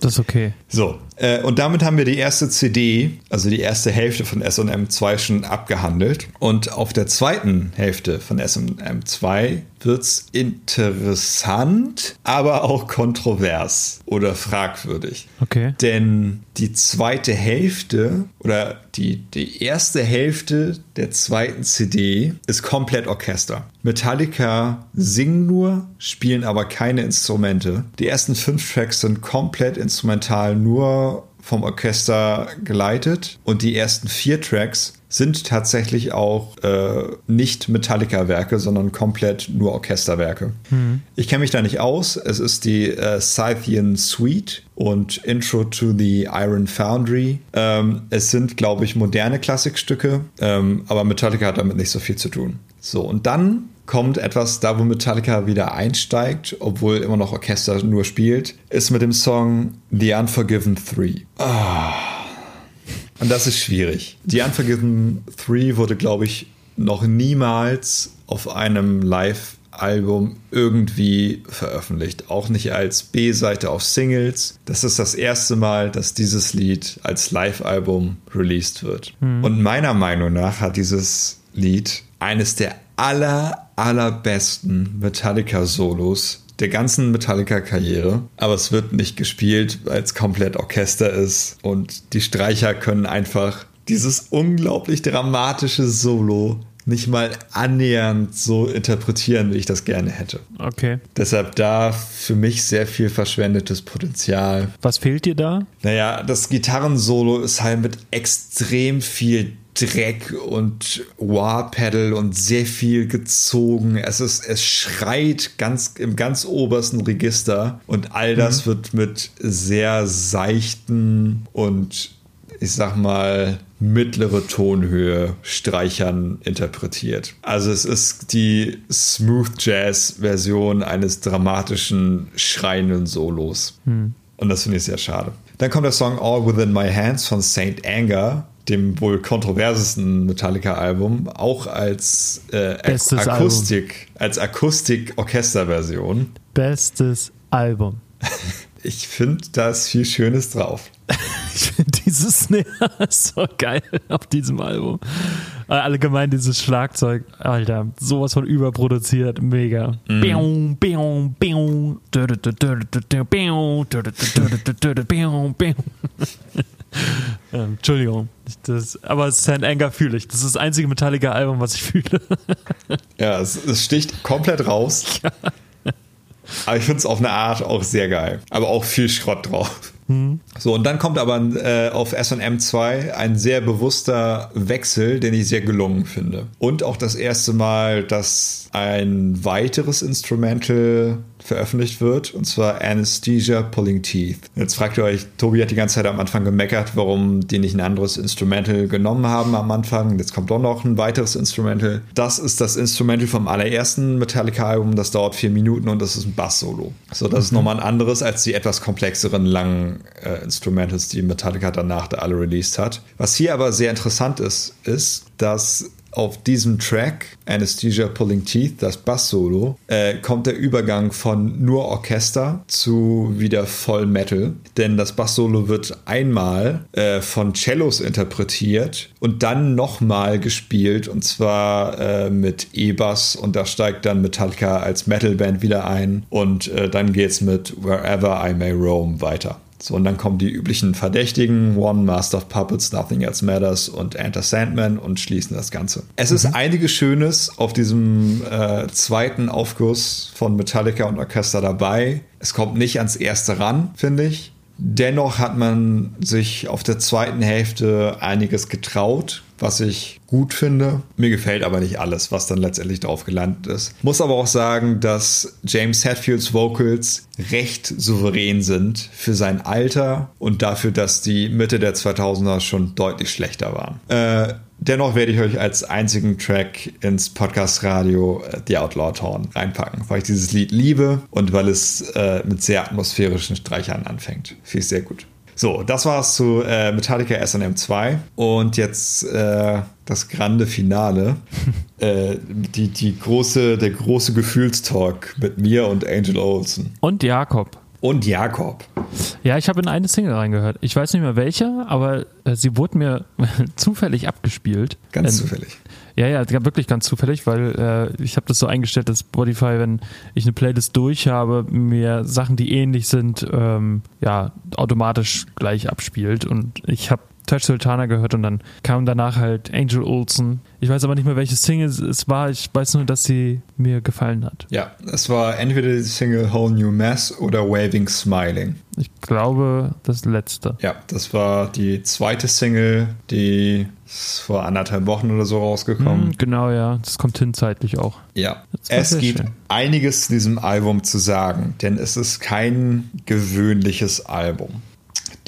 Das ist okay. So, äh, und damit haben wir die erste CD, also die erste Hälfte von SM2 schon abgehandelt. Und auf der zweiten Hälfte von SM2 wird es interessant, aber auch kontrovers oder fragwürdig. Okay. Denn die zweite Hälfte oder die, die erste Hälfte der zweiten CD ist komplett Orchester. Metallica singen nur, spielen aber keine Instrumente. Die ersten fünf Tracks sind komplett instrumental, nur vom Orchester geleitet und die ersten vier Tracks sind tatsächlich auch äh, nicht Metallica-Werke, sondern komplett nur Orchesterwerke. Mhm. Ich kenne mich da nicht aus. Es ist die äh, Scythian Suite und Intro to the Iron Foundry. Ähm, es sind, glaube ich, moderne Klassikstücke, ähm, aber Metallica hat damit nicht so viel zu tun. So, und dann kommt etwas, da wo Metallica wieder einsteigt, obwohl immer noch Orchester nur spielt, ist mit dem Song The Unforgiven 3. Ah. Und das ist schwierig. The Unforgiven 3 wurde, glaube ich, noch niemals auf einem Live-Album irgendwie veröffentlicht. Auch nicht als B-Seite auf Singles. Das ist das erste Mal, dass dieses Lied als Live-Album released wird. Mhm. Und meiner Meinung nach hat dieses Lied eines der aller, allerbesten Metallica-Solos der ganzen Metallica-Karriere. Aber es wird nicht gespielt, weil es komplett Orchester ist. Und die Streicher können einfach dieses unglaublich dramatische Solo nicht mal annähernd so interpretieren, wie ich das gerne hätte. Okay. Deshalb da für mich sehr viel verschwendetes Potenzial. Was fehlt dir da? Naja, das Gitarrensolo ist halt mit extrem viel Dreck und Wah-Pedal und sehr viel gezogen. Es ist, es schreit ganz im ganz obersten Register und all das mhm. wird mit sehr seichten und ich sag mal, mittlere Tonhöhe Streichern interpretiert. Also es ist die Smooth Jazz Version eines dramatischen, schreienden Solos. Hm. Und das finde ich sehr schade. Dann kommt der Song All Within My Hands von Saint Anger, dem wohl kontroversesten Metallica-Album, auch als äh, Akustik, Album. als Akustik-Orchesterversion. Bestes Album. Ich finde, da ist viel Schönes drauf. ich finde dieses Snare so geil auf diesem Album. Äh, allgemein dieses Schlagzeug, Alter, sowas von überproduziert, mega. Entschuldigung, das, aber Sand Anger fühle ich. Das ist das einzige Metallica-Album, was ich fühle. ja, es, es sticht komplett raus. Ja. Aber ich finde es auf eine Art auch sehr geil. Aber auch viel Schrott drauf. Mhm. So, und dann kommt aber äh, auf SM2 ein sehr bewusster Wechsel, den ich sehr gelungen finde. Und auch das erste Mal, dass ein weiteres Instrumental veröffentlicht wird, und zwar Anesthesia Pulling Teeth. Jetzt fragt ihr euch, Tobi hat die ganze Zeit am Anfang gemeckert, warum die nicht ein anderes Instrumental genommen haben am Anfang. Jetzt kommt doch noch ein weiteres Instrumental. Das ist das Instrumental vom allerersten Metallica-Album, das dauert vier Minuten und das ist ein Bass-Solo. So, das ist nochmal ein anderes als die etwas komplexeren langen äh, Instrumentals, die Metallica danach da alle released hat. Was hier aber sehr interessant ist, ist, dass auf diesem Track, Anesthesia Pulling Teeth, das Bass-Solo, äh, kommt der Übergang von nur Orchester zu wieder voll Metal. Denn das Bass-Solo wird einmal äh, von Cellos interpretiert und dann nochmal gespielt und zwar äh, mit E-Bass und da steigt dann Metallica als Metalband wieder ein und äh, dann geht's mit Wherever I May Roam weiter. So, und dann kommen die üblichen Verdächtigen, One, Master of Puppets, Nothing Else Matters und Enter Sandman und schließen das Ganze. Es mhm. ist einiges Schönes auf diesem äh, zweiten Aufguss von Metallica und Orchester dabei. Es kommt nicht ans erste ran, finde ich. Dennoch hat man sich auf der zweiten Hälfte einiges getraut, was ich gut finde. Mir gefällt aber nicht alles, was dann letztendlich drauf gelandet ist. Muss aber auch sagen, dass James Hetfields Vocals recht souverän sind für sein Alter und dafür, dass die Mitte der 2000er schon deutlich schlechter waren. Äh, Dennoch werde ich euch als einzigen Track ins Podcast-Radio äh, The Outlaw Torn reinpacken, weil ich dieses Lied liebe und weil es äh, mit sehr atmosphärischen Streichern anfängt. Finde ich sehr gut. So, das war's zu äh, Metallica SM 2 und jetzt äh, das grande Finale. äh, die, die große, der große Gefühlstalk mit mir und Angel Olsen. Und Jakob. Und Jakob. Ja, ich habe in eine Single reingehört. Ich weiß nicht mehr welche, aber äh, sie wurde mir zufällig abgespielt. Ganz ähm, zufällig. Ja, ja, wirklich ganz zufällig, weil äh, ich habe das so eingestellt, dass Spotify, wenn ich eine Playlist durch habe, mir Sachen, die ähnlich sind, ähm, ja, automatisch gleich abspielt. Und ich habe Touch Sultana gehört und dann kam danach halt Angel Olsen. Ich weiß aber nicht mehr, welche Single es war. Ich weiß nur, dass sie mir gefallen hat. Ja, es war entweder die Single Whole New Mess oder Waving Smiling. Ich glaube, das letzte. Ja, das war die zweite Single, die ist vor anderthalb Wochen oder so rausgekommen. Hm, genau, ja. Das kommt hin zeitlich auch. Ja. Es gibt schön. einiges zu diesem Album zu sagen, denn es ist kein gewöhnliches Album.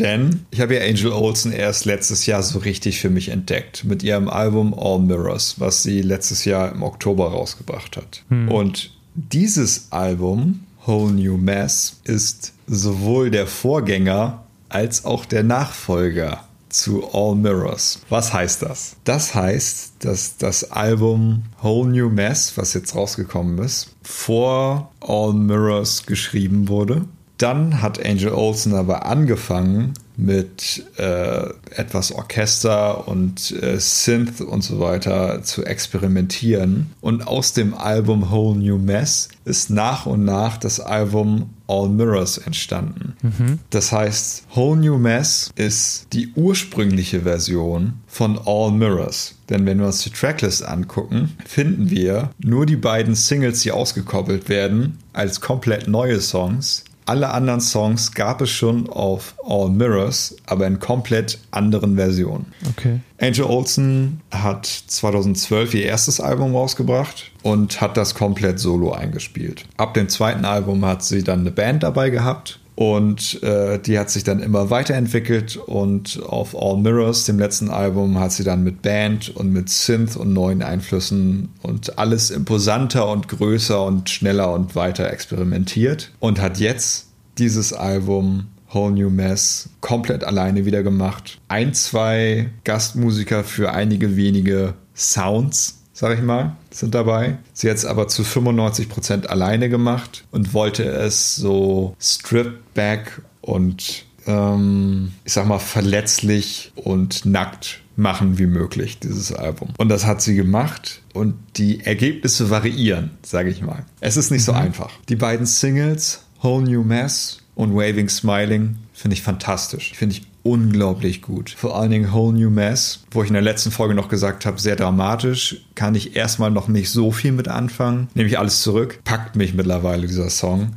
Denn ich habe ja Angel Olsen erst letztes Jahr so richtig für mich entdeckt mit ihrem Album All Mirrors, was sie letztes Jahr im Oktober rausgebracht hat. Hm. Und dieses Album, Whole New Mess, ist sowohl der Vorgänger als auch der Nachfolger zu All Mirrors. Was heißt das? Das heißt, dass das Album Whole New Mess, was jetzt rausgekommen ist, vor All Mirrors geschrieben wurde dann hat Angel Olsen aber angefangen mit äh, etwas Orchester und äh, Synth und so weiter zu experimentieren. Und aus dem Album Whole New Mess ist nach und nach das Album All Mirrors entstanden. Mhm. Das heißt, Whole New Mess ist die ursprüngliche Version von All Mirrors. Denn wenn wir uns die Tracklist angucken, finden wir nur die beiden Singles, die ausgekoppelt werden, als komplett neue Songs alle anderen Songs gab es schon auf All Mirrors, aber in komplett anderen Versionen. Okay. Angel Olsen hat 2012 ihr erstes Album rausgebracht und hat das komplett solo eingespielt. Ab dem zweiten Album hat sie dann eine Band dabei gehabt Und äh, die hat sich dann immer weiterentwickelt und auf All Mirrors, dem letzten Album, hat sie dann mit Band und mit Synth und neuen Einflüssen und alles imposanter und größer und schneller und weiter experimentiert und hat jetzt dieses Album Whole New Mess komplett alleine wieder gemacht. Ein, zwei Gastmusiker für einige wenige Sounds sag ich mal, sind dabei. Sie hat es aber zu 95% alleine gemacht und wollte es so stripped back und ähm, ich sag mal verletzlich und nackt machen wie möglich, dieses Album. Und das hat sie gemacht und die Ergebnisse variieren, sage ich mal. Es ist nicht so mhm. einfach. Die beiden Singles, Whole New Mess und Waving Smiling, finde ich fantastisch. Finde ich unglaublich gut. Vor allen Dingen Whole New Mess, wo ich in der letzten Folge noch gesagt habe, sehr dramatisch, kann ich erstmal noch nicht so viel mit anfangen. Nehme ich alles zurück. Packt mich mittlerweile dieser Song.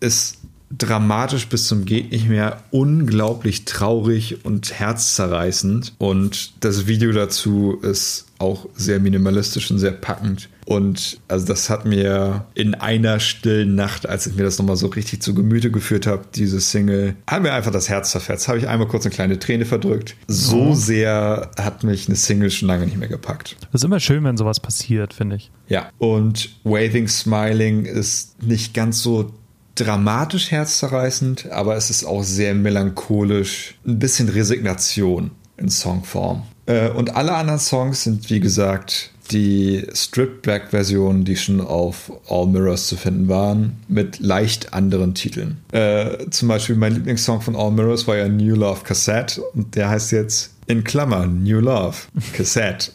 Ist dramatisch bis zum geht nicht mehr, unglaublich traurig und herzzerreißend und das Video dazu ist auch sehr minimalistisch und sehr packend und also das hat mir in einer stillen Nacht, als ich mir das nochmal so richtig zu Gemüte geführt habe, diese Single, hat mir einfach das Herz zerfetzt. Habe ich einmal kurz eine kleine Träne verdrückt. So oh. sehr hat mich eine Single schon lange nicht mehr gepackt. Das ist immer schön, wenn sowas passiert, finde ich. Ja, und Waving Smiling ist nicht ganz so dramatisch herzzerreißend, aber es ist auch sehr melancholisch, ein bisschen Resignation in Songform. Äh, und alle anderen Songs sind, wie gesagt, die Stripped-Back-Versionen, die schon auf All Mirrors zu finden waren, mit leicht anderen Titeln. Äh, zum Beispiel mein Lieblingssong von All Mirrors war ja New Love Cassette und der heißt jetzt in Klammern New Love Cassette.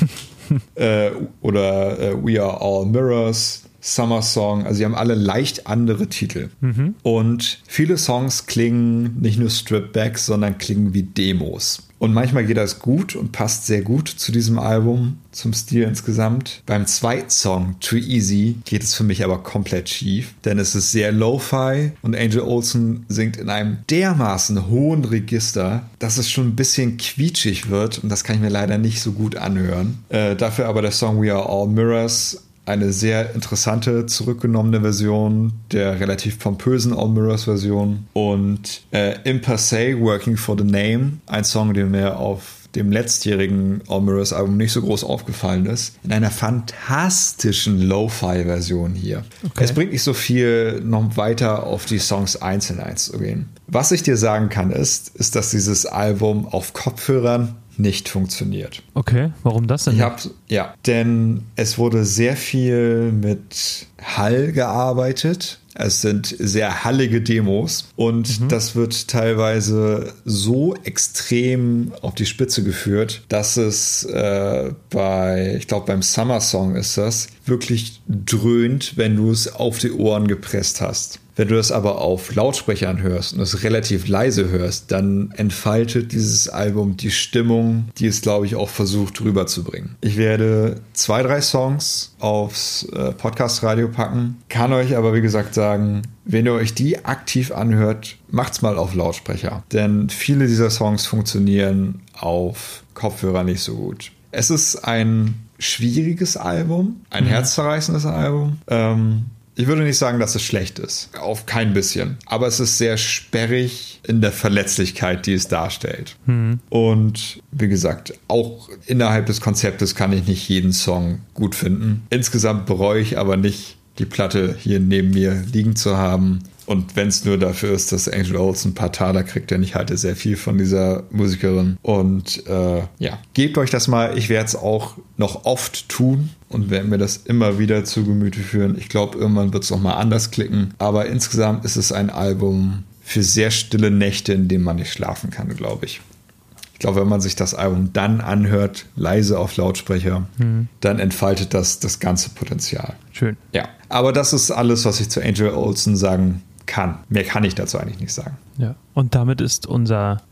äh, oder äh, We Are All Mirrors Summer Song. Also sie haben alle leicht andere Titel. Mhm. Und viele Songs klingen nicht nur Strip Back, sondern klingen wie Demos. Und manchmal geht das gut und passt sehr gut zu diesem Album, zum Stil insgesamt. Beim zweiten Song, Too Easy, geht es für mich aber komplett schief, denn es ist sehr lo-fi und Angel Olsen singt in einem dermaßen hohen Register, dass es schon ein bisschen quietschig wird und das kann ich mir leider nicht so gut anhören. Äh, dafür aber der Song We Are All Mirrors eine sehr interessante, zurückgenommene Version der relativ pompösen All Mirrors Version. Und äh, In Per Se, Working for the Name, ein Song, den mir auf dem letztjährigen All Mirrors Album nicht so groß aufgefallen ist, in einer fantastischen Lo-Fi-Version hier. Okay. Es bringt nicht so viel, noch weiter auf die Songs einzeln einzugehen. Was ich dir sagen kann, ist, ist, dass dieses Album auf Kopfhörern nicht funktioniert. Okay, warum das denn? Ich hab, ja, denn es wurde sehr viel mit Hall gearbeitet. Es sind sehr hallige Demos und mhm. das wird teilweise so extrem auf die Spitze geführt, dass es äh, bei, ich glaube beim Summer Song ist das, wirklich dröhnt, wenn du es auf die Ohren gepresst hast. Wenn du das aber auf Lautsprechern hörst und es relativ leise hörst, dann entfaltet dieses Album die Stimmung, die es, glaube ich, auch versucht rüberzubringen. Ich werde zwei, drei Songs aufs äh, Podcast-Radio packen, kann euch aber, wie gesagt, sagen, wenn ihr euch die aktiv anhört, macht's mal auf Lautsprecher. Denn viele dieser Songs funktionieren auf Kopfhörer nicht so gut. Es ist ein schwieriges Album, ein mhm. herzzerreißendes Album. Ähm, ich würde nicht sagen, dass es schlecht ist. Auf kein bisschen. Aber es ist sehr sperrig in der Verletzlichkeit, die es darstellt. Mhm. Und wie gesagt, auch innerhalb des Konzeptes kann ich nicht jeden Song gut finden. Insgesamt bereue ich aber nicht, die Platte hier neben mir liegen zu haben. Und wenn es nur dafür ist, dass Angel Olsen ein paar Taler kriegt, denn ich halte sehr viel von dieser Musikerin. Und äh, ja, gebt euch das mal. Ich werde es auch noch oft tun und werde mir das immer wieder zu Gemüte führen. Ich glaube, irgendwann wird es nochmal anders klicken. Aber insgesamt ist es ein Album für sehr stille Nächte, in denen man nicht schlafen kann, glaube ich. Ich glaube, wenn man sich das Album dann anhört, leise auf Lautsprecher, mhm. dann entfaltet das das ganze Potenzial. Schön. Ja, aber das ist alles, was ich zu Angel Olsen sagen kann. Mehr kann ich dazu eigentlich nicht sagen. Ja, und damit ist unser,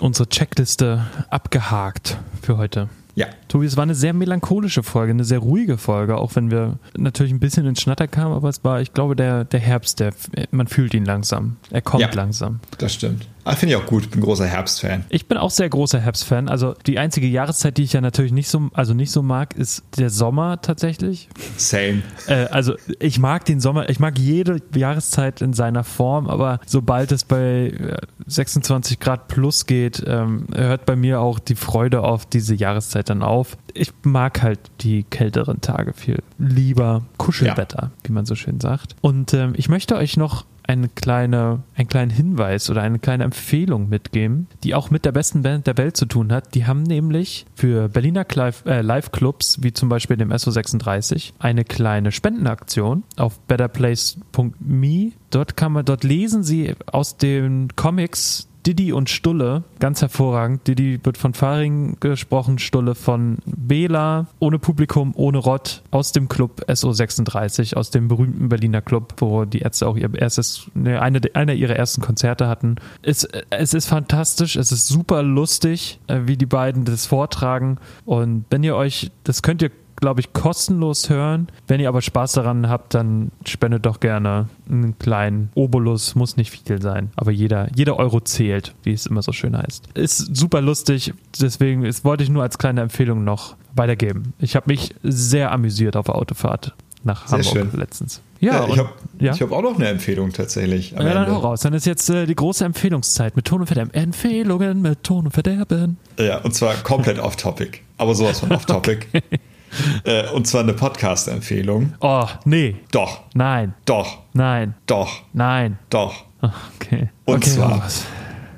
unsere Checkliste abgehakt für heute. Ja. Tobi, es war eine sehr melancholische Folge, eine sehr ruhige Folge, auch wenn wir natürlich ein bisschen ins Schnatter kamen, aber es war, ich glaube, der, der Herbst, der, man fühlt ihn langsam. Er kommt ja, langsam. Das stimmt. Aber finde ich auch gut, bin großer Herbstfan. Ich bin auch sehr großer Herbstfan. Also die einzige Jahreszeit, die ich ja natürlich nicht so, also nicht so mag, ist der Sommer tatsächlich. Same. Äh, also ich mag den Sommer, ich mag jede Jahreszeit in seiner Form, aber sobald es bei 26 Grad plus geht, ähm, hört bei mir auch die Freude auf diese Jahreszeit dann auf. Ich mag halt die kälteren Tage viel lieber. Kuschelwetter, ja. wie man so schön sagt. Und ähm, ich möchte euch noch eine kleine, einen kleinen Hinweis oder eine kleine Empfehlung mitgeben, die auch mit der besten Band der Welt zu tun hat. Die haben nämlich für Berliner äh, Live-Clubs, wie zum Beispiel dem SO36, eine kleine Spendenaktion auf betterplace.me. Dort kann man, dort lesen sie aus den Comics Diddy und Stulle, ganz hervorragend. Diddy wird von Faring gesprochen, Stulle von Bela, ohne Publikum, ohne Rott, aus dem Club SO36, aus dem berühmten Berliner Club, wo die Ärzte auch ihr erstes, ne, eine, einer ihrer ersten Konzerte hatten. Es, es ist fantastisch, es ist super lustig, äh, wie die beiden das vortragen. Und wenn ihr euch, das könnt ihr glaube ich, kostenlos hören. Wenn ihr aber Spaß daran habt, dann spendet doch gerne einen kleinen Obolus. Muss nicht viel sein, aber jeder, jeder Euro zählt, wie es immer so schön heißt. Ist super lustig, deswegen das wollte ich nur als kleine Empfehlung noch weitergeben. Ich habe mich sehr amüsiert auf der Autofahrt nach sehr Hamburg schön. letztens. Ja, ja ich habe ja? hab auch noch eine Empfehlung tatsächlich. Ja, dann hau raus. Dann ist jetzt äh, die große Empfehlungszeit mit Ton und Verderben. Empfehlungen mit Ton und Verderben. Ja, und zwar komplett off-topic. Aber sowas von off-topic. okay. Äh, und zwar eine Podcast-Empfehlung. Oh, nee. Doch. Nein. Doch. Nein. Doch. Nein. Doch. Okay. Und okay, zwar,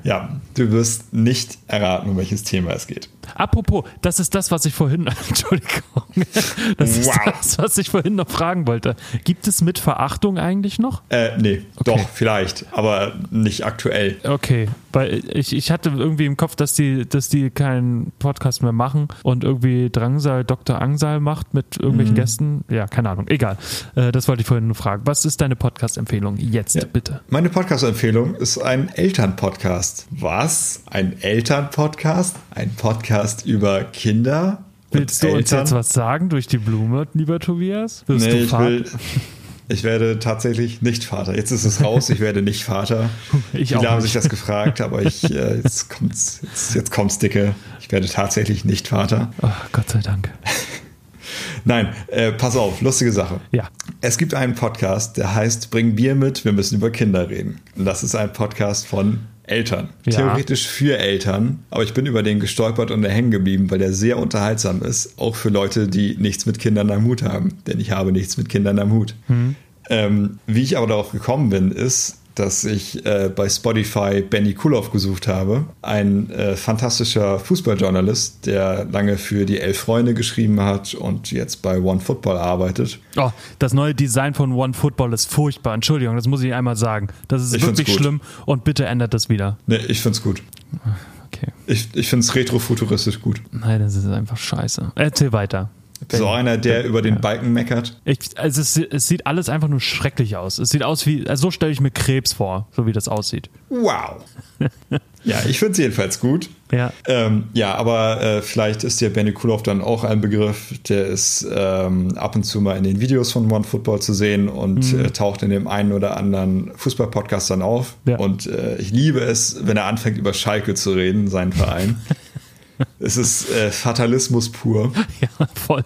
ja, du wirst nicht erraten, um welches Thema es geht. Apropos, das ist das, was ich vorhin, Entschuldigung, das ist wow. das, was ich vorhin noch fragen wollte. Gibt es mit Verachtung eigentlich noch? Äh, nee, okay. doch, vielleicht, aber nicht aktuell. Okay, weil ich, ich hatte irgendwie im Kopf, dass die, dass die keinen Podcast mehr machen und irgendwie Drangsal Dr. Angsal macht mit irgendwelchen mhm. Gästen. Ja, keine Ahnung, egal. Äh, das wollte ich vorhin nur fragen. Was ist deine Podcast-Empfehlung jetzt, ja. bitte? Meine Podcast-Empfehlung ist ein Elternpodcast. Was? Ein Elternpodcast? Ein Podcast Podcast über Kinder. Willst du Eltern. uns jetzt was sagen durch die Blume, lieber Tobias? Willst nee, du ich, will, ich werde tatsächlich nicht Vater. Jetzt ist es raus, ich werde nicht Vater. Ich Viele haben sich das gefragt, aber ich, äh, jetzt kommt's, jetzt, jetzt kommt's dicke. Ich werde tatsächlich nicht Vater. Oh, Gott sei Dank. Nein, äh, pass auf, lustige Sache. Ja. Es gibt einen Podcast, der heißt Bring Bier mit, wir müssen über Kinder reden. Und das ist ein Podcast von Eltern. Ja. Theoretisch für Eltern, aber ich bin über den gestolpert und da hängen geblieben, weil der sehr unterhaltsam ist, auch für Leute, die nichts mit Kindern am Hut haben. Denn ich habe nichts mit Kindern am Hut. Mhm. Ähm, wie ich aber darauf gekommen bin, ist, dass ich äh, bei Spotify Benny Kulov gesucht habe. Ein äh, fantastischer Fußballjournalist, der lange für die Elf Freunde geschrieben hat und jetzt bei One Football arbeitet. Oh, das neue Design von One Football ist furchtbar. Entschuldigung, das muss ich einmal sagen. Das ist ich wirklich schlimm und bitte ändert das wieder. Nee, ich find's gut. Okay. Ich, ich finde es retrofuturistisch gut. Nein, das ist einfach scheiße. Erzähl weiter. So einer, der über den Balken meckert. Ich, also es, es, sieht alles einfach nur schrecklich aus. Es sieht aus wie, also so stelle ich mir Krebs vor, so wie das aussieht. Wow. ja, ich finde es jedenfalls gut. Ja. Ähm, ja, aber äh, vielleicht ist dir Benny Kulov dann auch ein Begriff, der ist ähm, ab und zu mal in den Videos von OneFootball zu sehen und mhm. äh, taucht in dem einen oder anderen Fußball-Podcast dann auf. Ja. Und äh, ich liebe es, wenn er anfängt, über Schalke zu reden, seinen Verein. es ist äh, Fatalismus pur. Ja, voll.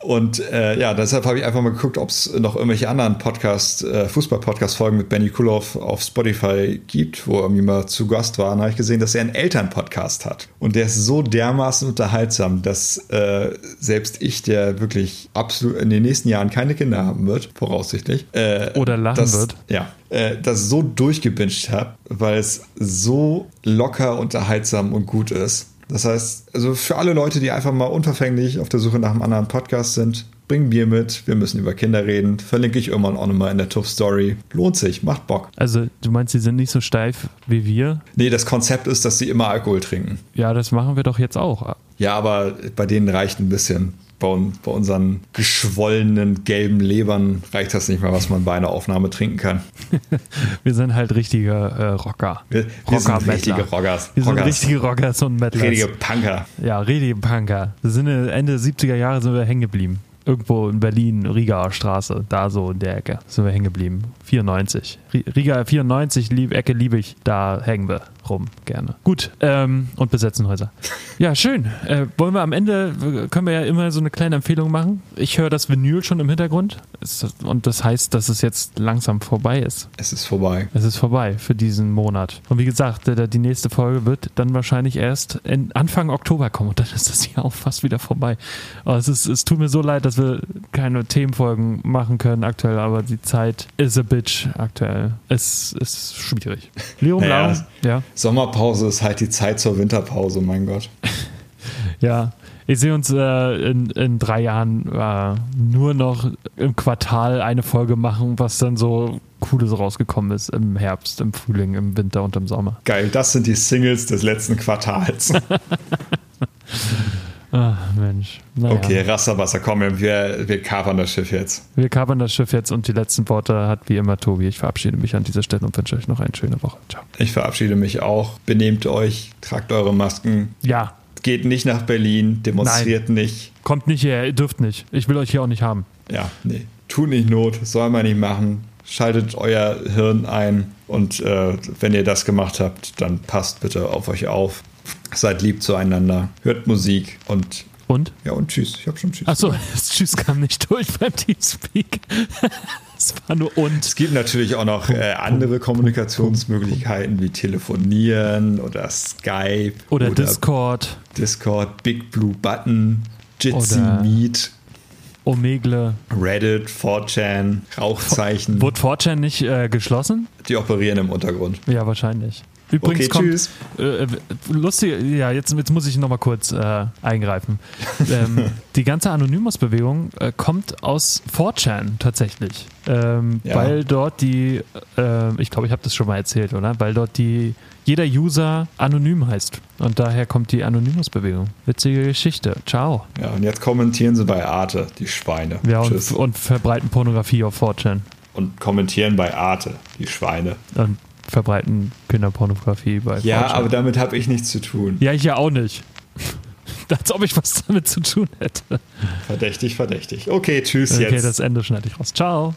Und äh, ja, deshalb habe ich einfach mal geguckt, ob es noch irgendwelche anderen Podcast, äh, Fußball-Podcast-Folgen mit Benny Kulov auf Spotify gibt, wo er irgendwie mal zu Gast war. Und habe ich gesehen, dass er einen Eltern-Podcast hat. Und der ist so dermaßen unterhaltsam, dass äh, selbst ich, der wirklich absolut in den nächsten Jahren keine Kinder haben wird, voraussichtlich. Äh, Oder lachen das, wird. Ja, äh, das so durchgebinscht habe, weil es so locker, unterhaltsam und gut ist das heißt, also für alle Leute, die einfach mal unverfänglich auf der Suche nach einem anderen Podcast sind, bring Bier mit, wir müssen über Kinder reden, verlinke ich irgendwann auch nochmal in der Tuff Story. Lohnt sich, macht Bock. Also du meinst, sie sind nicht so steif wie wir? Nee, das Konzept ist, dass sie immer Alkohol trinken. Ja, das machen wir doch jetzt auch. Ja, aber bei denen reicht ein bisschen bei, bei, unseren geschwollenen gelben Lebern reicht das nicht mehr, was man bei einer Aufnahme trinken kann. wir sind halt richtige äh, Rocker. Wir, wir Rocker sind richtige Rockers. Wir sind richtige Rockers und Metalers. Richtige Punker. Ja, richtige Punker. Wir sind Ende 70er Jahre sind wir hängen geblieben. Irgendwo in Berlin, Riga Straße, da so in der Ecke sind wir hängen geblieben. 94. Riga 94, lieb, Ecke liebe ich, da hängen wir. Rum, gerne. Gut, ähm, und besetzen Häuser. Ja, schön. Äh, wollen wir am Ende, können wir ja immer so eine kleine Empfehlung machen. Ich höre das Vinyl schon im Hintergrund und das heißt, dass es jetzt langsam vorbei ist. Es ist vorbei. Es ist vorbei für diesen Monat. Und wie gesagt, die nächste Folge wird dann wahrscheinlich erst Anfang Oktober kommen und dann ist das Jahr auch fast wieder vorbei. Aber es, ist, es tut mir so leid, dass wir keine Themenfolgen machen können aktuell, aber die Zeit is a bitch aktuell. Es ist schwierig. Leo naja, ja. Sommerpause ist halt die Zeit zur Winterpause, mein Gott. ja, ich sehe uns äh, in, in drei Jahren äh, nur noch im Quartal eine Folge machen, was dann so Cooles rausgekommen ist im Herbst, im Frühling, im Winter und im Sommer. Geil, das sind die Singles des letzten Quartals. Ach, Mensch. Naja. Okay, Rasserwasser, komm, wir, wir kapern das Schiff jetzt. Wir kapern das Schiff jetzt und die letzten Worte hat wie immer Tobi. Ich verabschiede mich an dieser Stelle und wünsche euch noch eine schöne Woche. Ciao. Ich verabschiede mich auch. Benehmt euch, tragt eure Masken. Ja. Geht nicht nach Berlin, demonstriert Nein. nicht. Kommt nicht her, ihr dürft nicht. Ich will euch hier auch nicht haben. Ja, nee. Tut nicht Not, soll man nicht machen. Schaltet euer Hirn ein und äh, wenn ihr das gemacht habt, dann passt bitte auf euch auf. Seid lieb zueinander, hört Musik und. Und? Ja, und tschüss. Ich habe schon tschüss. Achso, das Tschüss kam nicht durch beim Teamspeak. Es war nur und. Es gibt natürlich auch noch äh, andere Kommunikationsmöglichkeiten wie Telefonieren oder Skype. Oder, oder Discord. Discord, Big Blue Button, Jitsi Meet. Omegle. Reddit, 4chan, Rauchzeichen. Wurde 4chan nicht äh, geschlossen? Die operieren im Untergrund. Ja, wahrscheinlich. Übrigens okay, kommt, tschüss. Äh, lustig, ja, jetzt, jetzt muss ich nochmal kurz äh, eingreifen. ähm, die ganze Anonymous-Bewegung äh, kommt aus 4chan tatsächlich. Ähm, ja. Weil dort die, äh, ich glaube, ich habe das schon mal erzählt, oder? Weil dort die jeder User anonym heißt. Und daher kommt die Anonymous-Bewegung. Witzige Geschichte. Ciao. Ja, und jetzt kommentieren sie bei Arte, die Schweine. Ja, und, und, verbreiten Pornografie auf 4chan. Und kommentieren bei Arte, die Schweine. Und verbreiten Kinderpornografie bei Ja, 4chan. aber damit habe ich nichts zu tun. Ja, ich ja auch nicht. Als ob ich was damit zu tun hätte. Verdächtig, verdächtig. Okay, tschüss okay, jetzt. Okay, das Ende schneide ich raus. Ciao.